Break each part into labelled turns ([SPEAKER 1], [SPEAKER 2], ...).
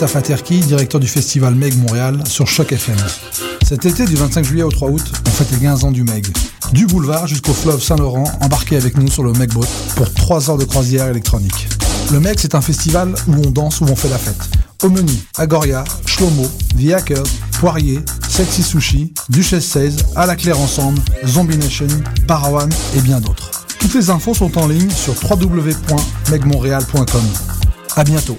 [SPEAKER 1] Mustapha Terki, directeur du festival Meg Montréal sur Choc FM. Cet été, du 25 juillet au 3 août, on fête les 15 ans du Meg. Du boulevard jusqu'au fleuve Saint-Laurent, embarquez avec nous sur le Meg Boat pour 3 heures de croisière électronique. Le Meg, c'est un festival où on danse, où on fait la fête. Au menu, Agoria, Shlomo, The Hackers, Poirier, Sexy Sushi, Duchesse 16, À la Claire Ensemble, Zombie Nation, Parawan et bien d'autres. Toutes les infos sont en ligne sur www.megmontréal.com. À bientôt.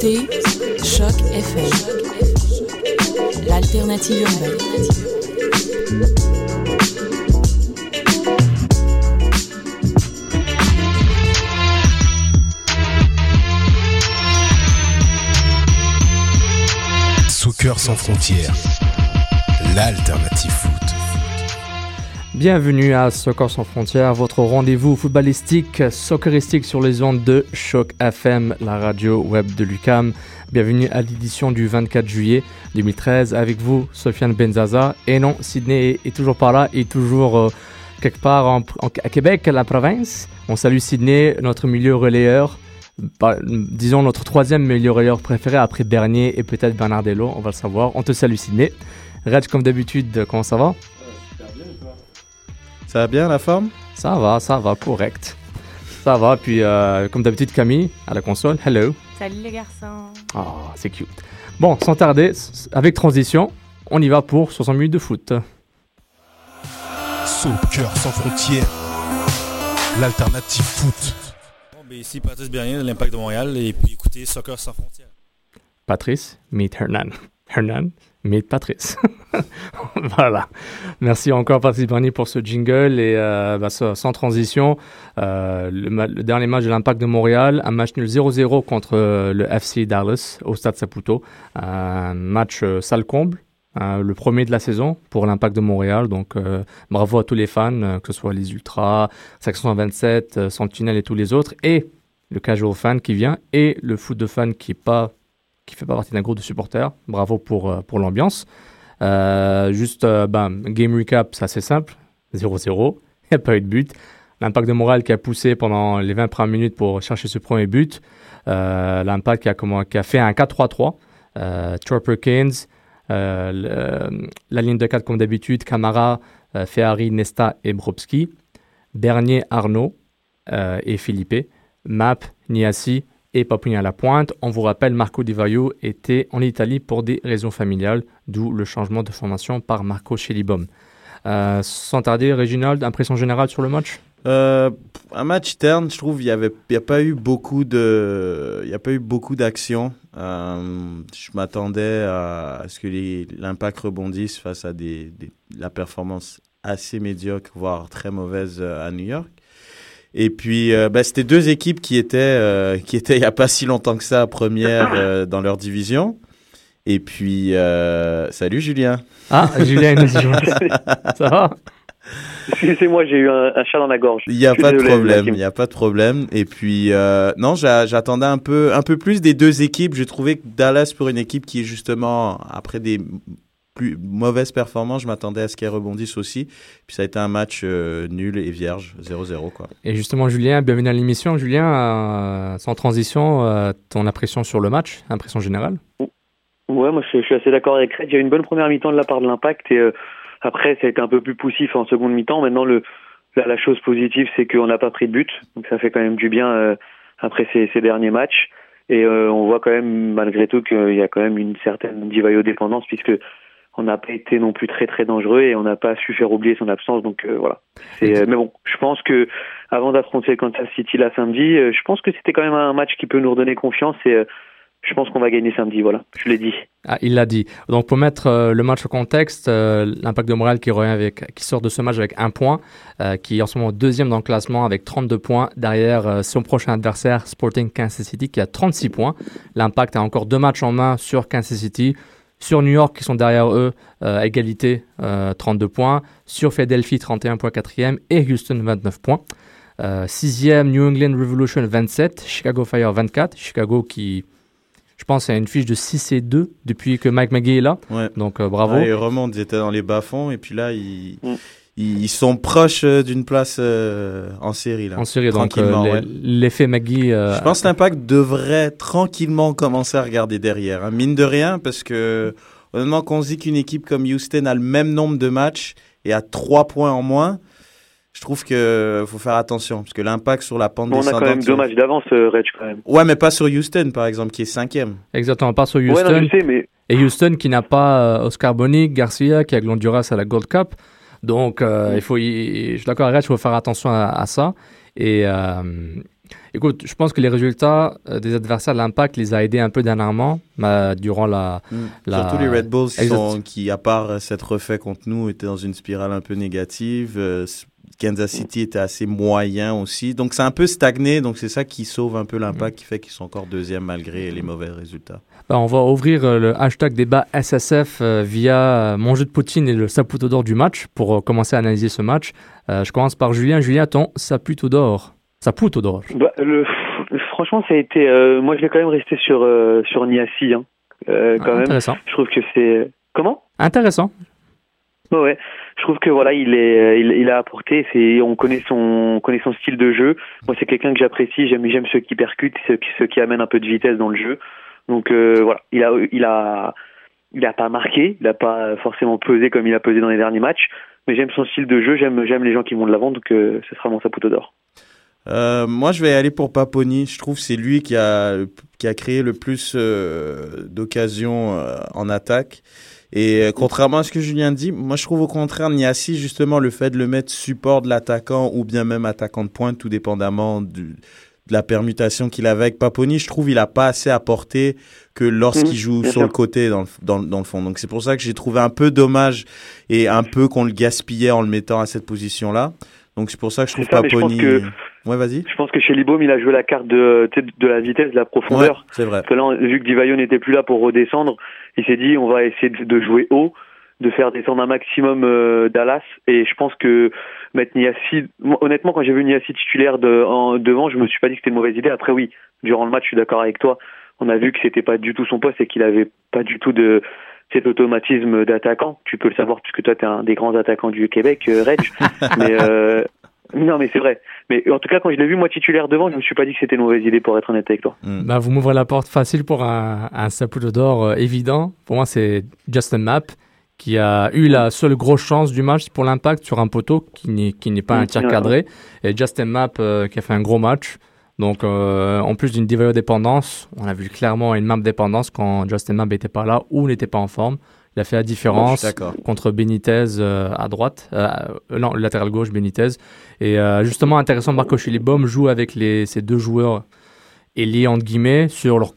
[SPEAKER 2] Écoutez Choc FM, l'alternative urbaine.
[SPEAKER 3] Soccer sans frontières, l'alternative.
[SPEAKER 4] Bienvenue à Soccer sans frontières, votre rendez-vous footballistique, socceristique sur les ondes de Choc FM, la radio web de Lucam. Bienvenue à l'édition du 24 juillet 2013 avec vous, Sofiane Benzaza. Et non, Sydney est, toujours par là, et toujours euh, quelque part à Québec, la province. On salue Sydney, notre milieu relayeur. Bah, disons notre troisième milieu relayeur préféré après Bernier et peut-être Bernardello, on va le savoir. On te salue Sydney. Reg, comme d'habitude, comment ça va?
[SPEAKER 5] Ça va bien la forme?
[SPEAKER 4] Ça va, ça va, correct. Ça va, puis euh, comme d'habitude, Camille, à la console. Hello.
[SPEAKER 6] Salut les garçons.
[SPEAKER 4] Ah, c'est cute. Bon, sans tarder, avec transition, on y va pour 60 minutes de foot.
[SPEAKER 3] Soccer sans frontières, l'alternative foot.
[SPEAKER 7] Bon, ben ici Patrice Bernier de l'Impact de Montréal et puis écoutez Soccer sans frontières.
[SPEAKER 4] Patrice, meet Hernan. Hernan, meet Patrice. voilà. Merci encore, Patrice Bernier, pour ce jingle. Et euh, bah, sans transition, euh, le, dernier match de l'Impact de Montréal, un match nul 0-0 contre euh, le FC Dallas au Stade Saputo. Un match sale comble. euh, le premier de la saison pour l'Impact de Montréal. Donc, bravo à tous les fans, que ce soit les Ultras, Section 27, euh, Sentinelle et tous les autres. Et le casual fan qui vient et le foot de fan qui est pas qui fait pas partie d'un groupe de supporters. Bravo pour, euh, pour l'ambiance. Euh, juste, euh, ben, game recap, c'est assez simple. 0-0. Il n'y a pas eu de but. L'impact de Montréal qui a poussé pendant les 20 premières minutes pour chercher ce premier but. L'impact qui a, qui a fait un 4-3-3. Euh, le- la ligne de 4 comme d'habitude, Camara, Ferrari, Nesta et Bropski. Bernier, Arnaud et Philippe. Map, Niassi et à la pointe. On vous rappelle, Marco Di Vaio était en Italie pour des raisons familiales, d'où le changement de formation par Marco Schelibom. Euh, sans tarder, Réginald, impression générale sur le match?
[SPEAKER 5] Euh, un match terne, je trouve, il n'y a pas eu beaucoup de, il a pas eu beaucoup d'action. Euh, je m'attendais à, ce que l'impact rebondisse face à la performance assez médiocre, voire très mauvaise euh, à New York. Et puis, euh, bah, c'était deux équipes qui étaient, euh, qui étaient il n'y a pas si longtemps que ça première euh, dans leur division. Et puis, euh, salut Julien.
[SPEAKER 4] Ah, Julien Ça va?
[SPEAKER 8] Excusez-moi, j'ai eu un, un chat dans la gorge.
[SPEAKER 5] Il n'y a pas de problème, il n'y a pas de problème. Et puis, euh, non, j'a- j'attendais un peu, un peu plus des deux équipes. J'ai trouvé que Dallas, pour une équipe qui est justement, après des plus mauvaises performances, je m'attendais à ce qu'elle rebondisse aussi. Puis ça a été un match euh, nul et vierge, 0-0. Quoi.
[SPEAKER 4] Et justement, Julien, bienvenue à l'émission. Julien, euh, sans transition, euh, ton impression sur le match, impression générale?
[SPEAKER 8] Ouais, moi je, je suis assez d'accord avec Red. Il y a eu une bonne première mi-temps de la part de l'Impact et euh, après ça a été un peu plus poussif en seconde mi-temps. Maintenant, le, la, la chose positive, c'est qu'on n'a pas pris de but, donc ça fait quand même du bien euh, après ces, ces derniers matchs. Et euh, on voit quand même malgré tout qu'il y a quand même une certaine divayo dépendance puisque on n'a pas été non plus très très dangereux et on n'a pas su faire oublier son absence. Donc euh, voilà. Euh, mais bon, je pense que avant d'affronter Kansas City la samedi, euh, je pense que c'était quand même un match qui peut nous redonner confiance et je pense qu'on va gagner samedi. Voilà, je l'ai dit.
[SPEAKER 4] Ah, il l'a dit. Donc, pour mettre le match au contexte, l'Impact de Montréal qui, revient avec, qui sort de ce match avec un point, qui est en ce moment deuxième dans le classement avec 32 points. Derrière son prochain adversaire, Sporting Kansas City, qui a 36 points. L'Impact a encore deux matchs en main sur Kansas City. Sur New York, qui sont derrière eux, euh, à égalité, euh, 32 points. Sur Philadelphie, 31 points, quatrième. Et Houston, 29 points. Euh, sixième, New England Revolution, 27. Chicago Fire, 24. Chicago qui Je pense à une fiche de 6 et 2 depuis que Mike McGee est là.
[SPEAKER 5] Ouais.
[SPEAKER 4] Donc euh, bravo.
[SPEAKER 5] Ouais, ils remontent, ils étaient dans les bas-fonds et puis là, ils,
[SPEAKER 8] Mm.
[SPEAKER 5] Ils sont proches euh, d'une place euh, en série. Là.
[SPEAKER 4] en série, donc euh,
[SPEAKER 5] Tranquillement, ouais.
[SPEAKER 4] l'effet McGee. euh,
[SPEAKER 5] Je pense que l'Impact devrait tranquillement commencer à regarder derrière. hein. Mine de rien, parce que honnêtement, quand on se dit qu'une équipe comme Houston a le même nombre de matchs et a trois points en moins, je trouve que faut faire attention. Parce que l'impact sur la pente
[SPEAKER 8] On a
[SPEAKER 5] descendante...
[SPEAKER 8] quand même deux matchs d'avance, euh, Reg, quand même.
[SPEAKER 5] Ouais, mais pas sur Houston, par exemple, qui est cinquième.
[SPEAKER 4] Exactement, pas sur
[SPEAKER 8] Ouais,
[SPEAKER 4] Houston.
[SPEAKER 8] non, je sais, mais
[SPEAKER 4] Et Houston qui n'a pas Oscar Bonic, Garcia, qui a Glonduras à la Gold Cup. Donc, euh, il faut, y- je suis d'accord avec il faut faire attention à, à ça. Et euh, écoute, je pense que les résultats euh, des adversaires de l'Impact les a aidés un peu dernièrement, mais durant la. La-
[SPEAKER 5] Surtout les Red Bulls qui,
[SPEAKER 4] Exact.
[SPEAKER 5] sont- qui, à part s'être refait contre nous, étaient dans une spirale un peu négative. Euh, Kansas City était assez moyen aussi. Donc c'est un peu stagné. Donc c'est ça qui sauve un peu l'impact, qui fait qu'ils sont encore deuxième malgré les mauvais résultats.
[SPEAKER 4] Ben, on va ouvrir euh, le hashtag débat SSF euh, via euh, mon jeu de Poutine et le Saputo d'or du match pour commencer à analyser ce match. Je commence par Julien. Julien, ton Saputo d'or. Saputo d'or.
[SPEAKER 8] bah, franchement, ça a été. euh, moi, je vais quand même rester sur, euh, sur Niassi, hein. Euh, quand même.
[SPEAKER 4] Intéressant.
[SPEAKER 8] Je trouve que c'est. Comment?
[SPEAKER 4] Intéressant.
[SPEAKER 8] Ouais, ouais. Je trouve que voilà, il est, il, il a apporté. C'est, on connaît son, on connaît son style de jeu. Moi, c'est quelqu'un que j'apprécie. J'aime, j'aime ceux qui percutent, ceux qui, ceux qui amènent un peu de vitesse dans le jeu. Donc euh, voilà, il a, il a, il a pas marqué, il a pas forcément pesé comme il a pesé dans les derniers matchs. Mais j'aime son style de jeu. J'aime, j'aime les gens qui vont de l'avant. Donc euh, ce sera mon saputo d'or.
[SPEAKER 5] Euh, moi, je vais aller pour Paponi. Je trouve c'est lui qui a, qui a créé le plus d'occasions en attaque. Et contrairement à ce que Julien dit, moi je trouve au contraire Niassi, justement, le fait de le mettre support de l'attaquant ou bien même attaquant de pointe, tout dépendamment du, la permutation qu'il avait avec Paponi, je trouve il a pas assez apporté que lorsqu'il
[SPEAKER 8] Mhm,
[SPEAKER 5] joue sur
[SPEAKER 8] sûr.
[SPEAKER 5] le côté dans le, dans, dans le fond. Donc c'est pour ça que j'ai trouvé un peu dommage et un peu qu'on le gaspillait en le mettant à cette position-là. Donc c'est pour ça que je trouve
[SPEAKER 8] ça, je pense
[SPEAKER 5] Paponi...
[SPEAKER 8] que-
[SPEAKER 5] Ouais, vas-y.
[SPEAKER 8] Je pense que chez Libom, il a joué la carte de, de la vitesse, de la
[SPEAKER 5] Ouais,
[SPEAKER 8] profondeur.
[SPEAKER 5] c'est vrai.
[SPEAKER 8] Parce que là, vu que Divayo n'était plus là pour redescendre, il s'est dit on va essayer de, de jouer haut, de faire descendre un maximum euh, Dallas. Et je pense que mettre Niassi, honnêtement, quand j'ai vu Niassi titulaire de, en, devant, je me suis pas dit que c'était une mauvaise idée. Après, oui, durant le match, je suis d'accord avec toi. On a vu que c'était pas du tout son poste et qu'il avait pas du tout de cet automatisme d'attaquant. Tu peux le savoir puisque toi, tu es un des grands attaquants du Québec, euh, Reg. mais euh, non, mais c'est vrai. Mais en tout cas, quand je l'ai vu moi titulaire devant, je me suis pas dit que c'était une mauvaise idée pour être honnête avec toi.
[SPEAKER 5] Mm.
[SPEAKER 4] Bah, vous m'ouvrez la porte facile pour un, un Saputo d'or euh, évident. Pour moi, c'est Justin Mapp qui a eu la seule grosse chance du match pour l'impact sur un poteau qui n'est, qui n'est pas un tir cadré. Et Justin Mapp euh, qui a fait un gros match. Donc, euh, en plus d'une Divayo dépendance, on a vu clairement une map dépendance quand Justin Mapp n'était pas là ou n'était pas en forme. Il a fait la différence contre Benitez euh, à droite, non, le latéral gauche Benitez. Et justement, intéressant, Marco Chilibom joue avec les, ces deux joueurs ailiers, entre guillemets, sur leur,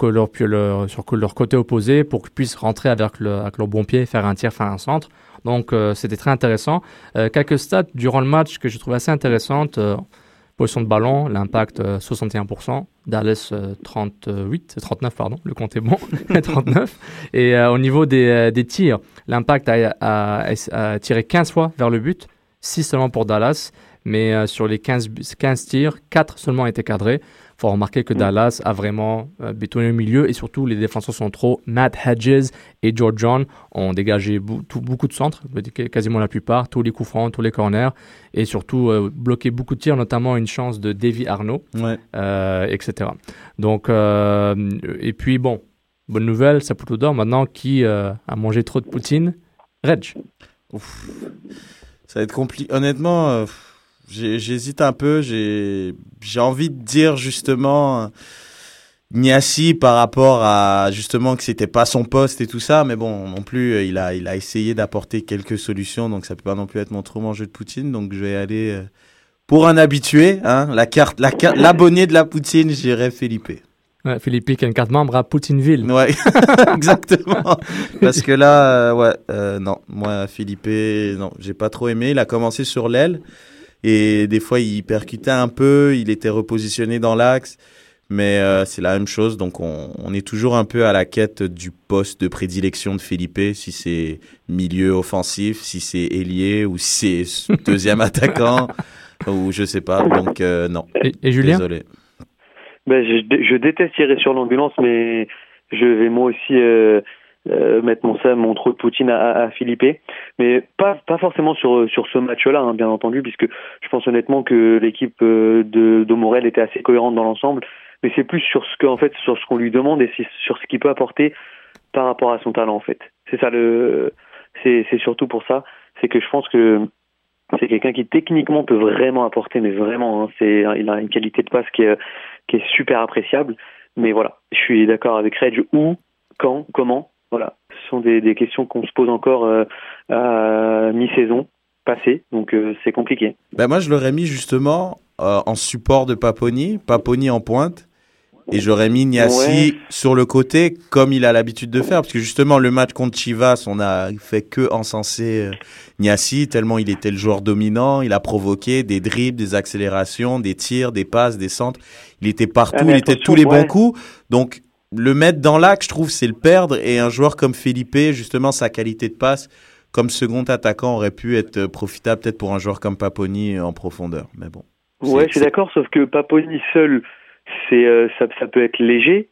[SPEAKER 4] sur leur côté opposé pour qu'ils puissent rentrer avec, le, avec leur bon pied, faire un tir, faire un centre. Donc, euh, c'était très intéressant. Euh, quelques stats durant le match que je trouve assez intéressantes. Euh, position de ballon, l'impact euh, 61%, Dallas euh, 38, 39 pardon, le compte est bon, 39. Et au niveau des, des tirs, l'impact a, tiré 15 fois vers le but, 6 seulement pour Dallas, mais sur les 15, bu- 15 tirs, 4 seulement étaient cadrés. Faut remarquer que
[SPEAKER 8] Mm.
[SPEAKER 4] Dallas a vraiment euh, bétonné au milieu et surtout les défenseurs centraux, Matt Hedges et George John, ont dégagé beaucoup de centres, quasiment la plupart, tous les coups francs, tous les corners et surtout euh, bloqué beaucoup de tirs, notamment une chance de Davy Arnaud
[SPEAKER 5] Ouais.
[SPEAKER 4] euh, etc. Donc, euh, et puis bon, bonne nouvelle, Saputo d'or maintenant qui a mangé trop de poutine. Reg.
[SPEAKER 5] Ouf. Ça va être compliqué. Honnêtement, j'hésite un peu. J'ai envie de dire justement Niassi par rapport à justement que c'était pas son poste et tout ça, mais bon, non plus, euh, il a il a essayé d'apporter quelques solutions, donc ça peut pas non plus être mon trop mangeux de poutine. Donc je vais aller euh, pour un habitué, hein, la carte, la carte, l'abonné de la poutine, j'irai Philippe.
[SPEAKER 4] Ouais, Philippe qui a une carte membre à Poutineville.
[SPEAKER 5] Ouais, exactement. Parce que là, euh, ouais, euh, non, moi, Philippe, non, j'ai pas trop aimé. Il a commencé sur l'aile et des fois, il percutait un peu, il était repositionné dans l'axe, mais euh, c'est la même chose. Donc, on, on est toujours un peu à la quête du poste de prédilection de Philippe, si c'est milieu offensif, si c'est ailier ou si c'est deuxième attaquant ou je sais pas. Donc, euh, non,
[SPEAKER 4] Et, et Julien?
[SPEAKER 5] Désolé.
[SPEAKER 8] Ben, je, je déteste tirer sur l'ambulance, mais je vais moi aussi euh, euh, mettre mon mon trop de Poutine à, à, Philippe, mais pas pas forcément sur sur ce match-là, hein, bien entendu, puisque je pense honnêtement que l'équipe de, de Morel était assez cohérente dans l'ensemble, mais c'est plus sur ce que en fait sur ce qu'on lui demande et sur ce qu'il peut apporter par rapport à son talent en fait. C'est ça le c'est surtout pour ça, c'est que je pense que c'est quelqu'un qui techniquement peut vraiment apporter, mais vraiment, hein, c'est, il a une qualité de passe qui est, qui est super appréciable. Mais voilà, je suis d'accord avec Reg. Où, quand, comment, voilà, ce sont des, des questions qu'on se pose encore euh, à mi-saison passée, donc euh, c'est compliqué.
[SPEAKER 5] Ben moi, je l'aurais mis justement euh, en support de Paponi, Paponi en pointe, et j'aurais mis Niassi sur le côté comme il a l'habitude de faire. Parce que justement, le match contre Chivas, on a fait que encenser Niassi tellement il était le joueur dominant. Il a provoqué des dribbles, des accélérations, des tirs, des passes, des centres. Il était partout, ah, il était tous les bons coups. Donc, le mettre dans l'axe, je trouve, c'est le perdre. Et un joueur comme Felipe, justement, sa qualité de passe, comme second attaquant, aurait pu être profitable peut-être pour un joueur comme Paponi en profondeur. Mais bon.
[SPEAKER 8] Ouais, je suis d'accord, sauf que Paponi seul c'est euh, ça, ça peut être léger.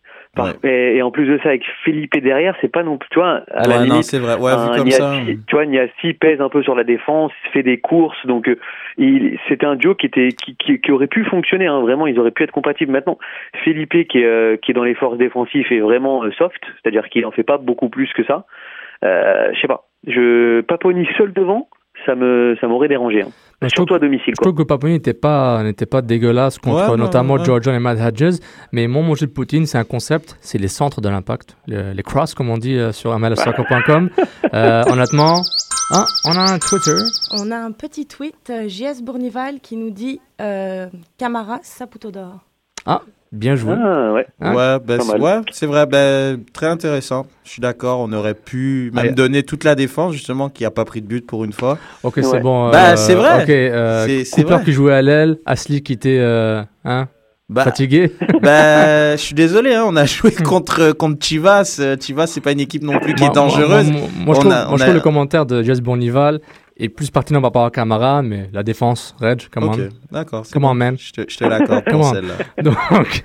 [SPEAKER 8] Et, en plus de ça, avec Philippe derrière, c'est pas non plus, tu vois, à la limite,
[SPEAKER 5] c'est vrai. Ouais, vu comme ça.
[SPEAKER 8] Tu vois, Niassi pèse un peu sur la défense, fait des courses, donc euh, il, c'était un duo qui était, qui, qui, qui aurait pu fonctionner. Hein, vraiment, ils auraient pu être compatibles. Maintenant, Philippe qui est, euh, qui est dans les forces défensives est vraiment soft, c'est-à-dire qu'il en fait pas beaucoup plus que ça. Euh, je sais pas. Je Paponi seul devant, ça me, ça m'aurait dérangé. Hein. Surtout à domicile.
[SPEAKER 4] Je trouve que Paponi n'était pas, n'était pas dégueulasse contre notamment George et Matt Hedges. Mais mon manger de Poutine, c'est un concept, c'est les centres de l'impact, les, cross, comme on dit euh, sur mlsoccer.com. euh, honnêtement, hein, on a un Twitter.
[SPEAKER 2] On a un petit tweet, euh, JS Bournival, qui nous dit euh, Camara Saputo d'or.
[SPEAKER 4] Ah, Bien joué.
[SPEAKER 8] Ah, ouais,
[SPEAKER 5] hein ouais, ben, ouais c'est vrai. Ben, très intéressant. Je suis d'accord. On aurait pu même donner toute la défense, justement, qui n'a pas pris de but pour une fois.
[SPEAKER 4] Ok, c'est bon.
[SPEAKER 5] Bah, c'est vrai.
[SPEAKER 4] Ok, euh, c'est Cooper qui jouait à l'aile, Asli qui était euh, hein, bah, fatigué.
[SPEAKER 5] bah, je suis désolé. Hein, on a joué contre contre Chivas. Chivas, c'est pas une équipe non plus qui est dangereuse.
[SPEAKER 4] Moi, je, trouve, moi, je trouve le commentaire de Jess Bonival et plus pertinent par rapport à Camara, mais la défense, Reg, comment
[SPEAKER 5] Ok, d'accord.
[SPEAKER 4] Comment, man?
[SPEAKER 5] Je te, je te l'accorde pour celle-là.
[SPEAKER 4] Donc,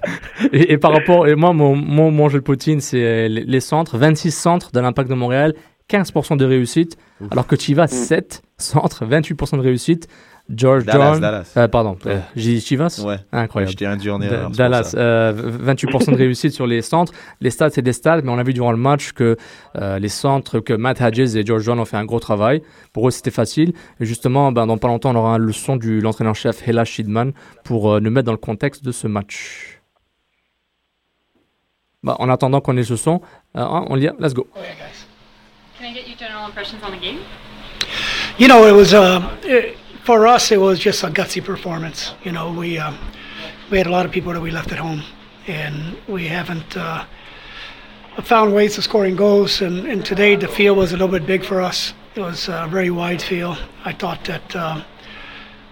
[SPEAKER 4] et, et, par rapport, et moi, mon, mon, mon jeu de poutine, c'est les, les, centres, 26 centres de l'impact de Montréal, 15% de réussite, Ouf. alors que Chivas, 7 centres, 28% de réussite. George
[SPEAKER 5] Dallas,
[SPEAKER 4] John,
[SPEAKER 5] Dallas.
[SPEAKER 4] Euh, pardon, euh, j'ai dit Chivas?
[SPEAKER 5] Ouais.
[SPEAKER 4] Incroyable.
[SPEAKER 5] J'étais induit en erreur.
[SPEAKER 4] Dallas, euh, 28% de réussite sur les centres. Les stats, c'est des stats, mais on a vu durant le match que euh, les centres, que Matt Hedges et George John ont fait un gros travail. Pour eux, c'était facile. Et justement, ben, dans pas longtemps, on aura une leçon du l'entraîneur-chef Hela Shidman pour euh, nous mettre dans le contexte de ce match. Bah, en attendant qu'on ait ce son, euh, on y est, let's go.
[SPEAKER 6] Oh, yeah, guys. Can I get your general impressions on the game?
[SPEAKER 9] You know, it was uh, it, for us. It was just a gutsy performance. You know, we um, we had a lot of people that we left at home, and we haven't uh, found ways of scoring goals. And, and, today the field was a little bit big for us. It was a very wide field. I thought that. Um,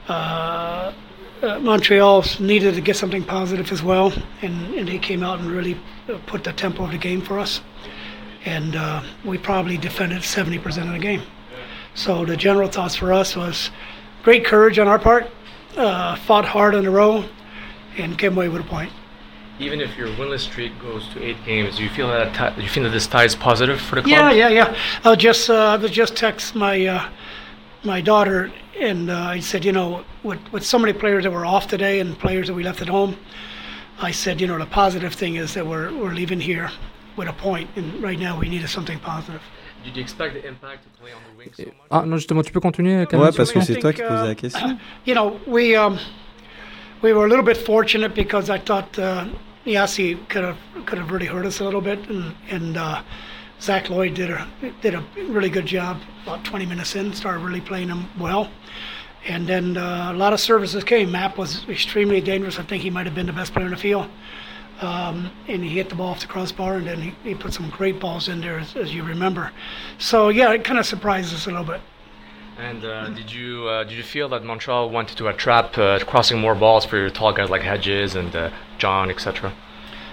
[SPEAKER 9] uh, uh, Montreal needed to get something positive as well, and, and they came out and really put the tempo of the game for us. And uh, we probably defended 70% of the game. So the general thoughts for us was great courage on our part, uh, fought hard on the row, and came away with a point.
[SPEAKER 4] Even if your winless streak goes to eight games, do you feel that t- you feel that this tie is positive for the club?
[SPEAKER 9] Yeah, yeah, yeah. I'll just uh, I was just text my uh, my daughter, and uh, I said, you know, with with so many players that were off today and players that we left at home, I said, you know, the positive thing is that we're we're leaving here with a point, and right now we needed something positive.
[SPEAKER 4] Did you expect the impact to play on the wing so much? Ah non, justement, tu peux continuer.
[SPEAKER 5] Camille, ouais, parce que c'est toi qui posais la question.
[SPEAKER 9] You know, we um, we were a little bit fortunate because I thought uh, Yassi could have could have really hurt us a little bit, and and uh, Zach Lloyd did a did a really good job. About 20 minutes in, started really playing him well, and then uh, a lot of services came. Map was extremely dangerous. I think he might have been the best player in the field. Um, and he hit the ball off the crossbar, and then he, he put some great balls in there, as, as you remember. So yeah, it kind of surprised us a little bit.
[SPEAKER 4] And uh, did you uh, did you feel that Montreal wanted to trap uh, crossing more balls for your tall guys like Hedges and uh, John, etc.?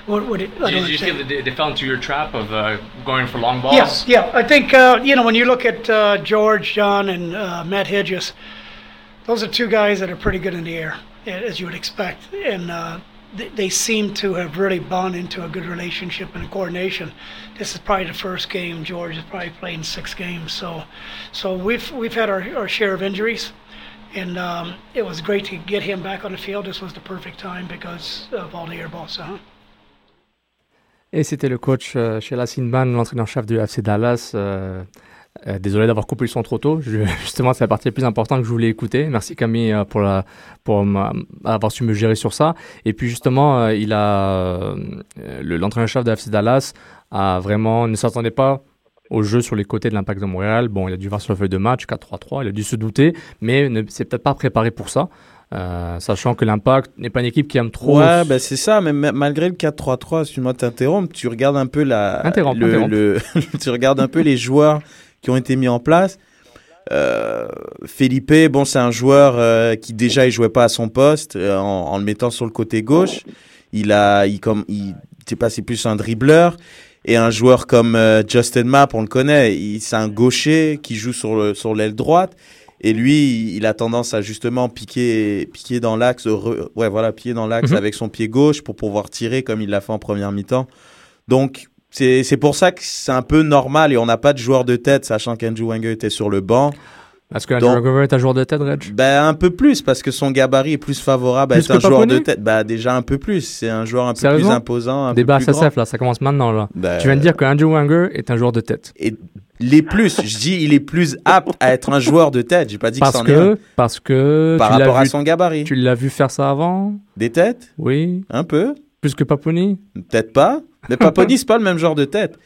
[SPEAKER 9] What, it,
[SPEAKER 4] did, did you feel that they, they, fell into your trap of uh, going for long balls?
[SPEAKER 9] Yeah, yeah. I think uh, you know when you look at George, John, and Matt Hedges, those are two guys that are pretty good in the air, as you would expect, and they, seem to have really bonded into a good relationship and coordination. This is probably the first game George has probably played in six games. So, so we've we've had our, our share of injuries, and um, it was great to get him back on the field. This was the perfect time because of all the air balls. Huh?
[SPEAKER 4] Et c'était le coach euh, chez la Sinban, l'entraîneur-chef du FC Dallas. Euh, euh, désolé d'avoir coupé le son trop tôt. Je, justement, c'est la partie la plus importante que je voulais écouter. Merci Camille euh, pour, la, pour avoir su me gérer sur ça. Et puis justement, euh, il a euh, le- l'entraîneur-chef de FC Dallas a vraiment ne s'attendait pas au jeu sur les côtés de l'Impact de Montréal. Bon, il a dû voir sur la feuille de match 4-3-3, il a dû se douter, mais ne s'est peut-être pas préparé pour ça. Euh, sachant que l'Impact n'est pas une équipe qui aime trop.
[SPEAKER 5] Ouais, ben c'est ça, mais ma- malgré le 4-3-3, excuse-moi de t'interrompre, tu regardes un peu la. Le, le- tu regardes un peu les joueurs qui ont été mis en place. Euh, Felipe, bon, c'est un joueur euh, qui déjà il jouait pas à son poste euh, en, en le mettant sur le côté gauche. Il a, il comme, il, je sais pas, c'est plus un dribbleur. Et un joueur comme Justin Mapp, on le connaît, il- c'est un gaucher qui joue sur le sur l'aile droite. Et lui, il a tendance à justement piquer, piquer dans l'axe, re- ouais, voilà, piquer dans l'axe
[SPEAKER 4] Mhm.
[SPEAKER 5] avec son pied gauche pour pouvoir tirer comme il l'a fait en première mi-temps. Donc, c'est c'est pour ça que c'est un peu normal et on n'a pas de joueur de tête, sachant qu'Andrew Wenger était sur le banc.
[SPEAKER 4] Est-ce que Andrew Glover est un joueur de tête, Reg?
[SPEAKER 5] Ben, un peu plus, parce que son gabarit est plus favorable à être un
[SPEAKER 4] que
[SPEAKER 5] joueur de tête. Bah, déjà un peu plus. C'est un joueur un peu plus imposant, un
[SPEAKER 4] Débat
[SPEAKER 5] peu plus grand.
[SPEAKER 4] SSF, là, ça commence maintenant. Là.
[SPEAKER 5] Ben,
[SPEAKER 4] Tu viens de dire que Andrew Wenger est un joueur de tête.
[SPEAKER 5] Et les plus, je dis, il est plus apte à être un joueur de tête. J'ai pas dit
[SPEAKER 4] Parce
[SPEAKER 5] que c'en est un.
[SPEAKER 4] que, parce que
[SPEAKER 5] Par rapport à son gabarit.
[SPEAKER 4] Tu l'as vu faire ça avant?
[SPEAKER 5] Des têtes?
[SPEAKER 4] Oui.
[SPEAKER 5] Un peu.
[SPEAKER 4] Plus que Paponi
[SPEAKER 5] Peut-être pas. Mais Paponi, c'est pas le même genre de tête.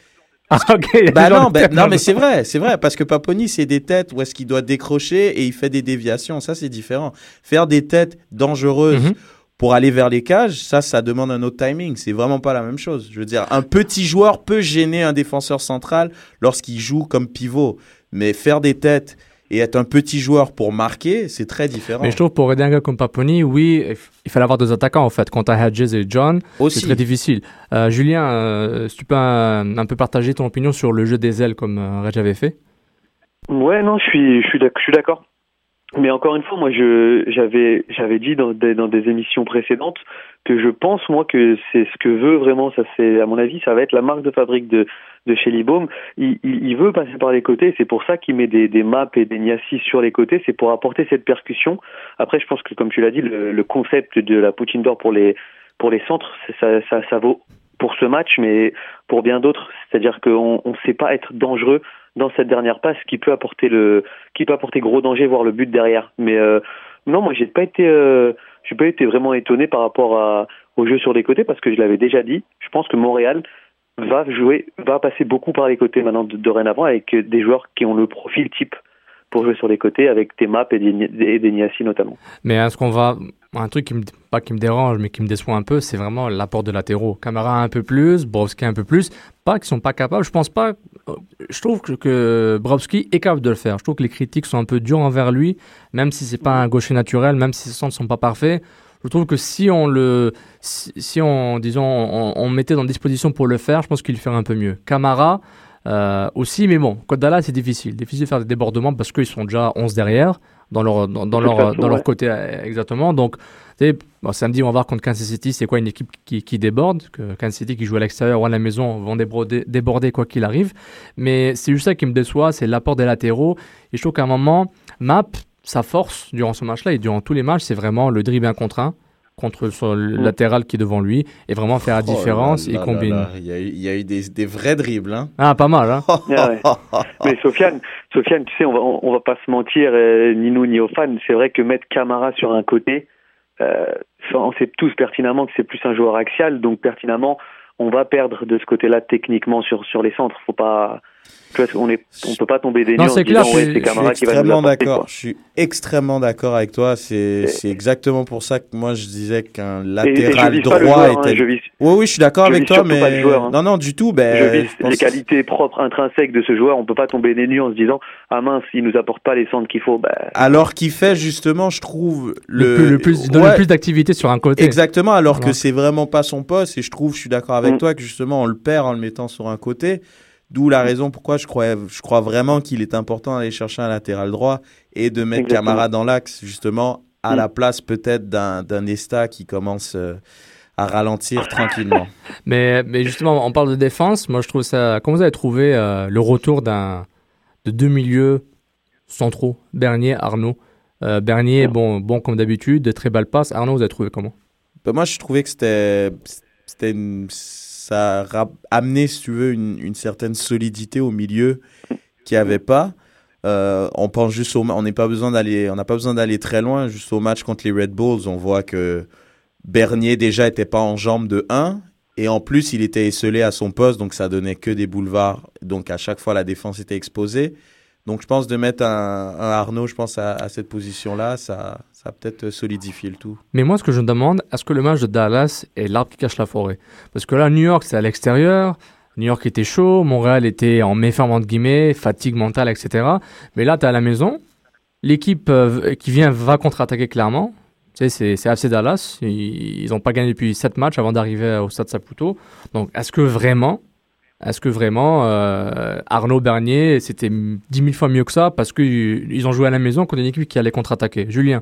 [SPEAKER 4] Ah, ok.
[SPEAKER 5] Bah non, bah- non, mais c'est vrai, c'est vrai, parce que Paponi, c'est des têtes où est-ce qu'il doit décrocher et il fait des déviations. Ça, c'est différent. Faire des têtes dangereuses
[SPEAKER 4] Mhm.
[SPEAKER 5] pour aller vers les cages, ça, ça demande un autre timing. C'est vraiment pas la même chose. Je veux dire, un petit joueur peut gêner un défenseur central lorsqu'il joue comme pivot, mais faire des têtes et être un petit joueur pour marquer, c'est très différent.
[SPEAKER 4] Mais je trouve pour aider un gars comme Paponi, oui, il fallait avoir deux attaquants en fait. Quand t'as Hedges et John, c'est très difficile. Euh, Julien, euh, si tu peux un, un peu partager ton opinion sur le jeu des ailes comme euh, Reg avait fait?
[SPEAKER 8] Ouais, non, je suis, je suis d'ac- je suis d'accord. Mais encore une fois, moi, je, j'avais, j'avais dit dans des, dans des émissions précédentes que je pense moi que c'est ce que veut vraiment, ça c'est, à mon avis, ça va être la marque de fabrique de de chez Libaume. Il, il, veut passer par les côtés, c'est pour ça qu'il met des, des maps et des niassis sur les côtés, c'est pour apporter cette percussion. Après, je pense que comme tu l'as dit, le, le concept de la poutine d'or pour les pour les centres, ça, ça, ça vaut pour ce match, mais pour bien d'autres, c'est-à-dire qu'on ne sait pas être dangereux dans cette dernière passe qui peut apporter le qui peut apporter gros danger voire le but derrière mais euh, non moi j'ai pas été euh, j'ai pas été vraiment étonné par rapport à au jeu sur les côtés parce que je l'avais déjà dit je pense que Montréal va jouer va passer beaucoup par les côtés maintenant de, dorénavant avec des joueurs qui ont le profil type pour jouer sur les côtés avec des et des, notamment
[SPEAKER 4] Mais est-ce qu'on va. Un truc qui me, pas qui me dérange, mais qui me déçoit un peu, c'est vraiment l'apport de latéraux. Camara un peu plus, Brovski un peu plus. Pas qu'ils sont pas capables. Je pense pas. Je trouve que, que Brovski est capable de le faire. Je trouve que les critiques sont un peu dures envers lui, même si c'est pas un gaucher naturel, même si ses centres sont pas parfaits. Je trouve que si on le, si, si on, disons, on, on mettait dans disposition pour le faire, je pense qu'il ferait un peu mieux. Camara, euh, aussi, mais bon, Côte Dallas, c'est difficile. Difficile de faire des débordements parce qu'ils sont déjà 11 derrière, dans leur, dans, leur,
[SPEAKER 8] façon,
[SPEAKER 4] dans leur côté exactement. Donc, bon, samedi, on va voir contre Kansas City, c'est quoi une équipe qui, qui déborde. Que Kansas City qui joue à l'extérieur ou à la maison vont déborder, déborder quoi qu'il arrive. Mais c'est juste ça qui me déçoit, c'est l'apport des latéraux. Et je trouve qu'à un moment, Map, sa force durant ce match-là et durant tous les matchs, c'est vraiment le dribble un contre un contre
[SPEAKER 8] Mm.
[SPEAKER 4] latéral qui est devant lui et vraiment faire la
[SPEAKER 5] Oh là
[SPEAKER 4] différence
[SPEAKER 5] là
[SPEAKER 4] et
[SPEAKER 5] là. Il y a eu, il y a eu des, des vrais dribbles. Hein.
[SPEAKER 4] Ah, pas mal, hein
[SPEAKER 8] Ah ouais. Mais Sofiane, Sofiane, tu sais, on va, on, on va pas se mentir, euh, ni nous ni aux fans. C'est vrai que mettre Camara sur un côté, euh, on sait tous pertinemment que c'est plus un joueur axial, donc pertinemment, on va perdre de ce côté-là techniquement sur sur les centres. Faut pas, tu vois, on est, on peut pas tomber des
[SPEAKER 4] Non,
[SPEAKER 8] nues en
[SPEAKER 4] c'est
[SPEAKER 8] se disant,
[SPEAKER 4] clair,
[SPEAKER 8] ouais,
[SPEAKER 4] je-
[SPEAKER 8] c'est
[SPEAKER 4] je
[SPEAKER 5] suis
[SPEAKER 8] Camara qui va nous
[SPEAKER 5] extrêmement d'accord. Je suis extrêmement d'accord avec toi. C'est c'est exactement pour ça que moi je disais qu'un latéral
[SPEAKER 8] pas le
[SPEAKER 5] droit
[SPEAKER 8] joueur, hein,
[SPEAKER 5] était.
[SPEAKER 8] je vise-
[SPEAKER 5] Oui, oui, je suis d'accord
[SPEAKER 8] je
[SPEAKER 5] avec toi, mais
[SPEAKER 8] pas le joueur, hein.
[SPEAKER 5] non, non, du tout. Ben,
[SPEAKER 8] je vise
[SPEAKER 5] je pense
[SPEAKER 8] les qualités propres intrinsèques de ce joueur. On peut pas tomber des nues en se disant ah mince, il nous apporte pas les centres qu'il faut. Bah,
[SPEAKER 5] Alors qu'il fait justement, je trouve
[SPEAKER 4] le, plus, le plus, il donne
[SPEAKER 5] Ouais,
[SPEAKER 4] le plus d'activité sur un côté.
[SPEAKER 5] Exactement, alors
[SPEAKER 4] Voilà.
[SPEAKER 5] que c'est vraiment pas son poste. Et je trouve, je suis d'accord avec
[SPEAKER 8] Mm.
[SPEAKER 5] toi, que justement on le perd en le mettant sur un côté. D'où la raison pourquoi je crois, je crois vraiment qu'il est important d'aller chercher un latéral droit et de mettre
[SPEAKER 8] Exactement.
[SPEAKER 5] Camara dans l'axe, justement, à
[SPEAKER 8] Mm.
[SPEAKER 5] la place peut-être d'un d'un Nesta qui commence euh, à ralentir tranquillement.
[SPEAKER 4] Mais, mais justement, on parle de défense. Moi, je trouve ça. Comment vous avez trouvé euh, le retour d'un de deux milieux centraux, Bernier, Arnaud euh, Bernier, bon, bon comme d'habitude, de très belles passes. Arnaud, vous avez trouvé comment?
[SPEAKER 5] Ben, moi, je trouvais que c'était, c'était une- ça a amené, si tu veux, une, certaine solidité au milieu qu'il n'y avait pas. Euh, on pense juste au, on n'est pas besoin d'aller, on n'a pas besoin d'aller très loin. Juste au match contre les Red Bulls, on voit que Bernier déjà était pas en jambe de 1 et en plus il était esselé à son poste, donc ça donnait que des boulevards. Donc à chaque fois la défense était exposée. Donc je pense de mettre un, un Arnaud, je pense à, à cette position-là, ça, ça peut-être solidifié le tout.
[SPEAKER 4] Mais moi, ce que je me demande, est-ce que le match de Dallas est l'arbre qui cache la forêt? Parce que là, New York, c'est à l'extérieur. New York était chaud, Montréal était en méforme entre guillemets, fatigue mentale, etc. Mais là, tu es à la maison. L'équipe euh, qui vient va contre-attaquer clairement. Tu sais, c'est FC Dallas. Ils n'ont pas gagné depuis 7 matchs avant d'arriver au stade Saputo. Donc, est-ce que vraiment, est-ce que vraiment euh, Arnaud Bernier, c'était 10 000 fois mieux que ça parce qu'ils ont joué à la maison contre une équipe qui allait contre-attaquer? Julien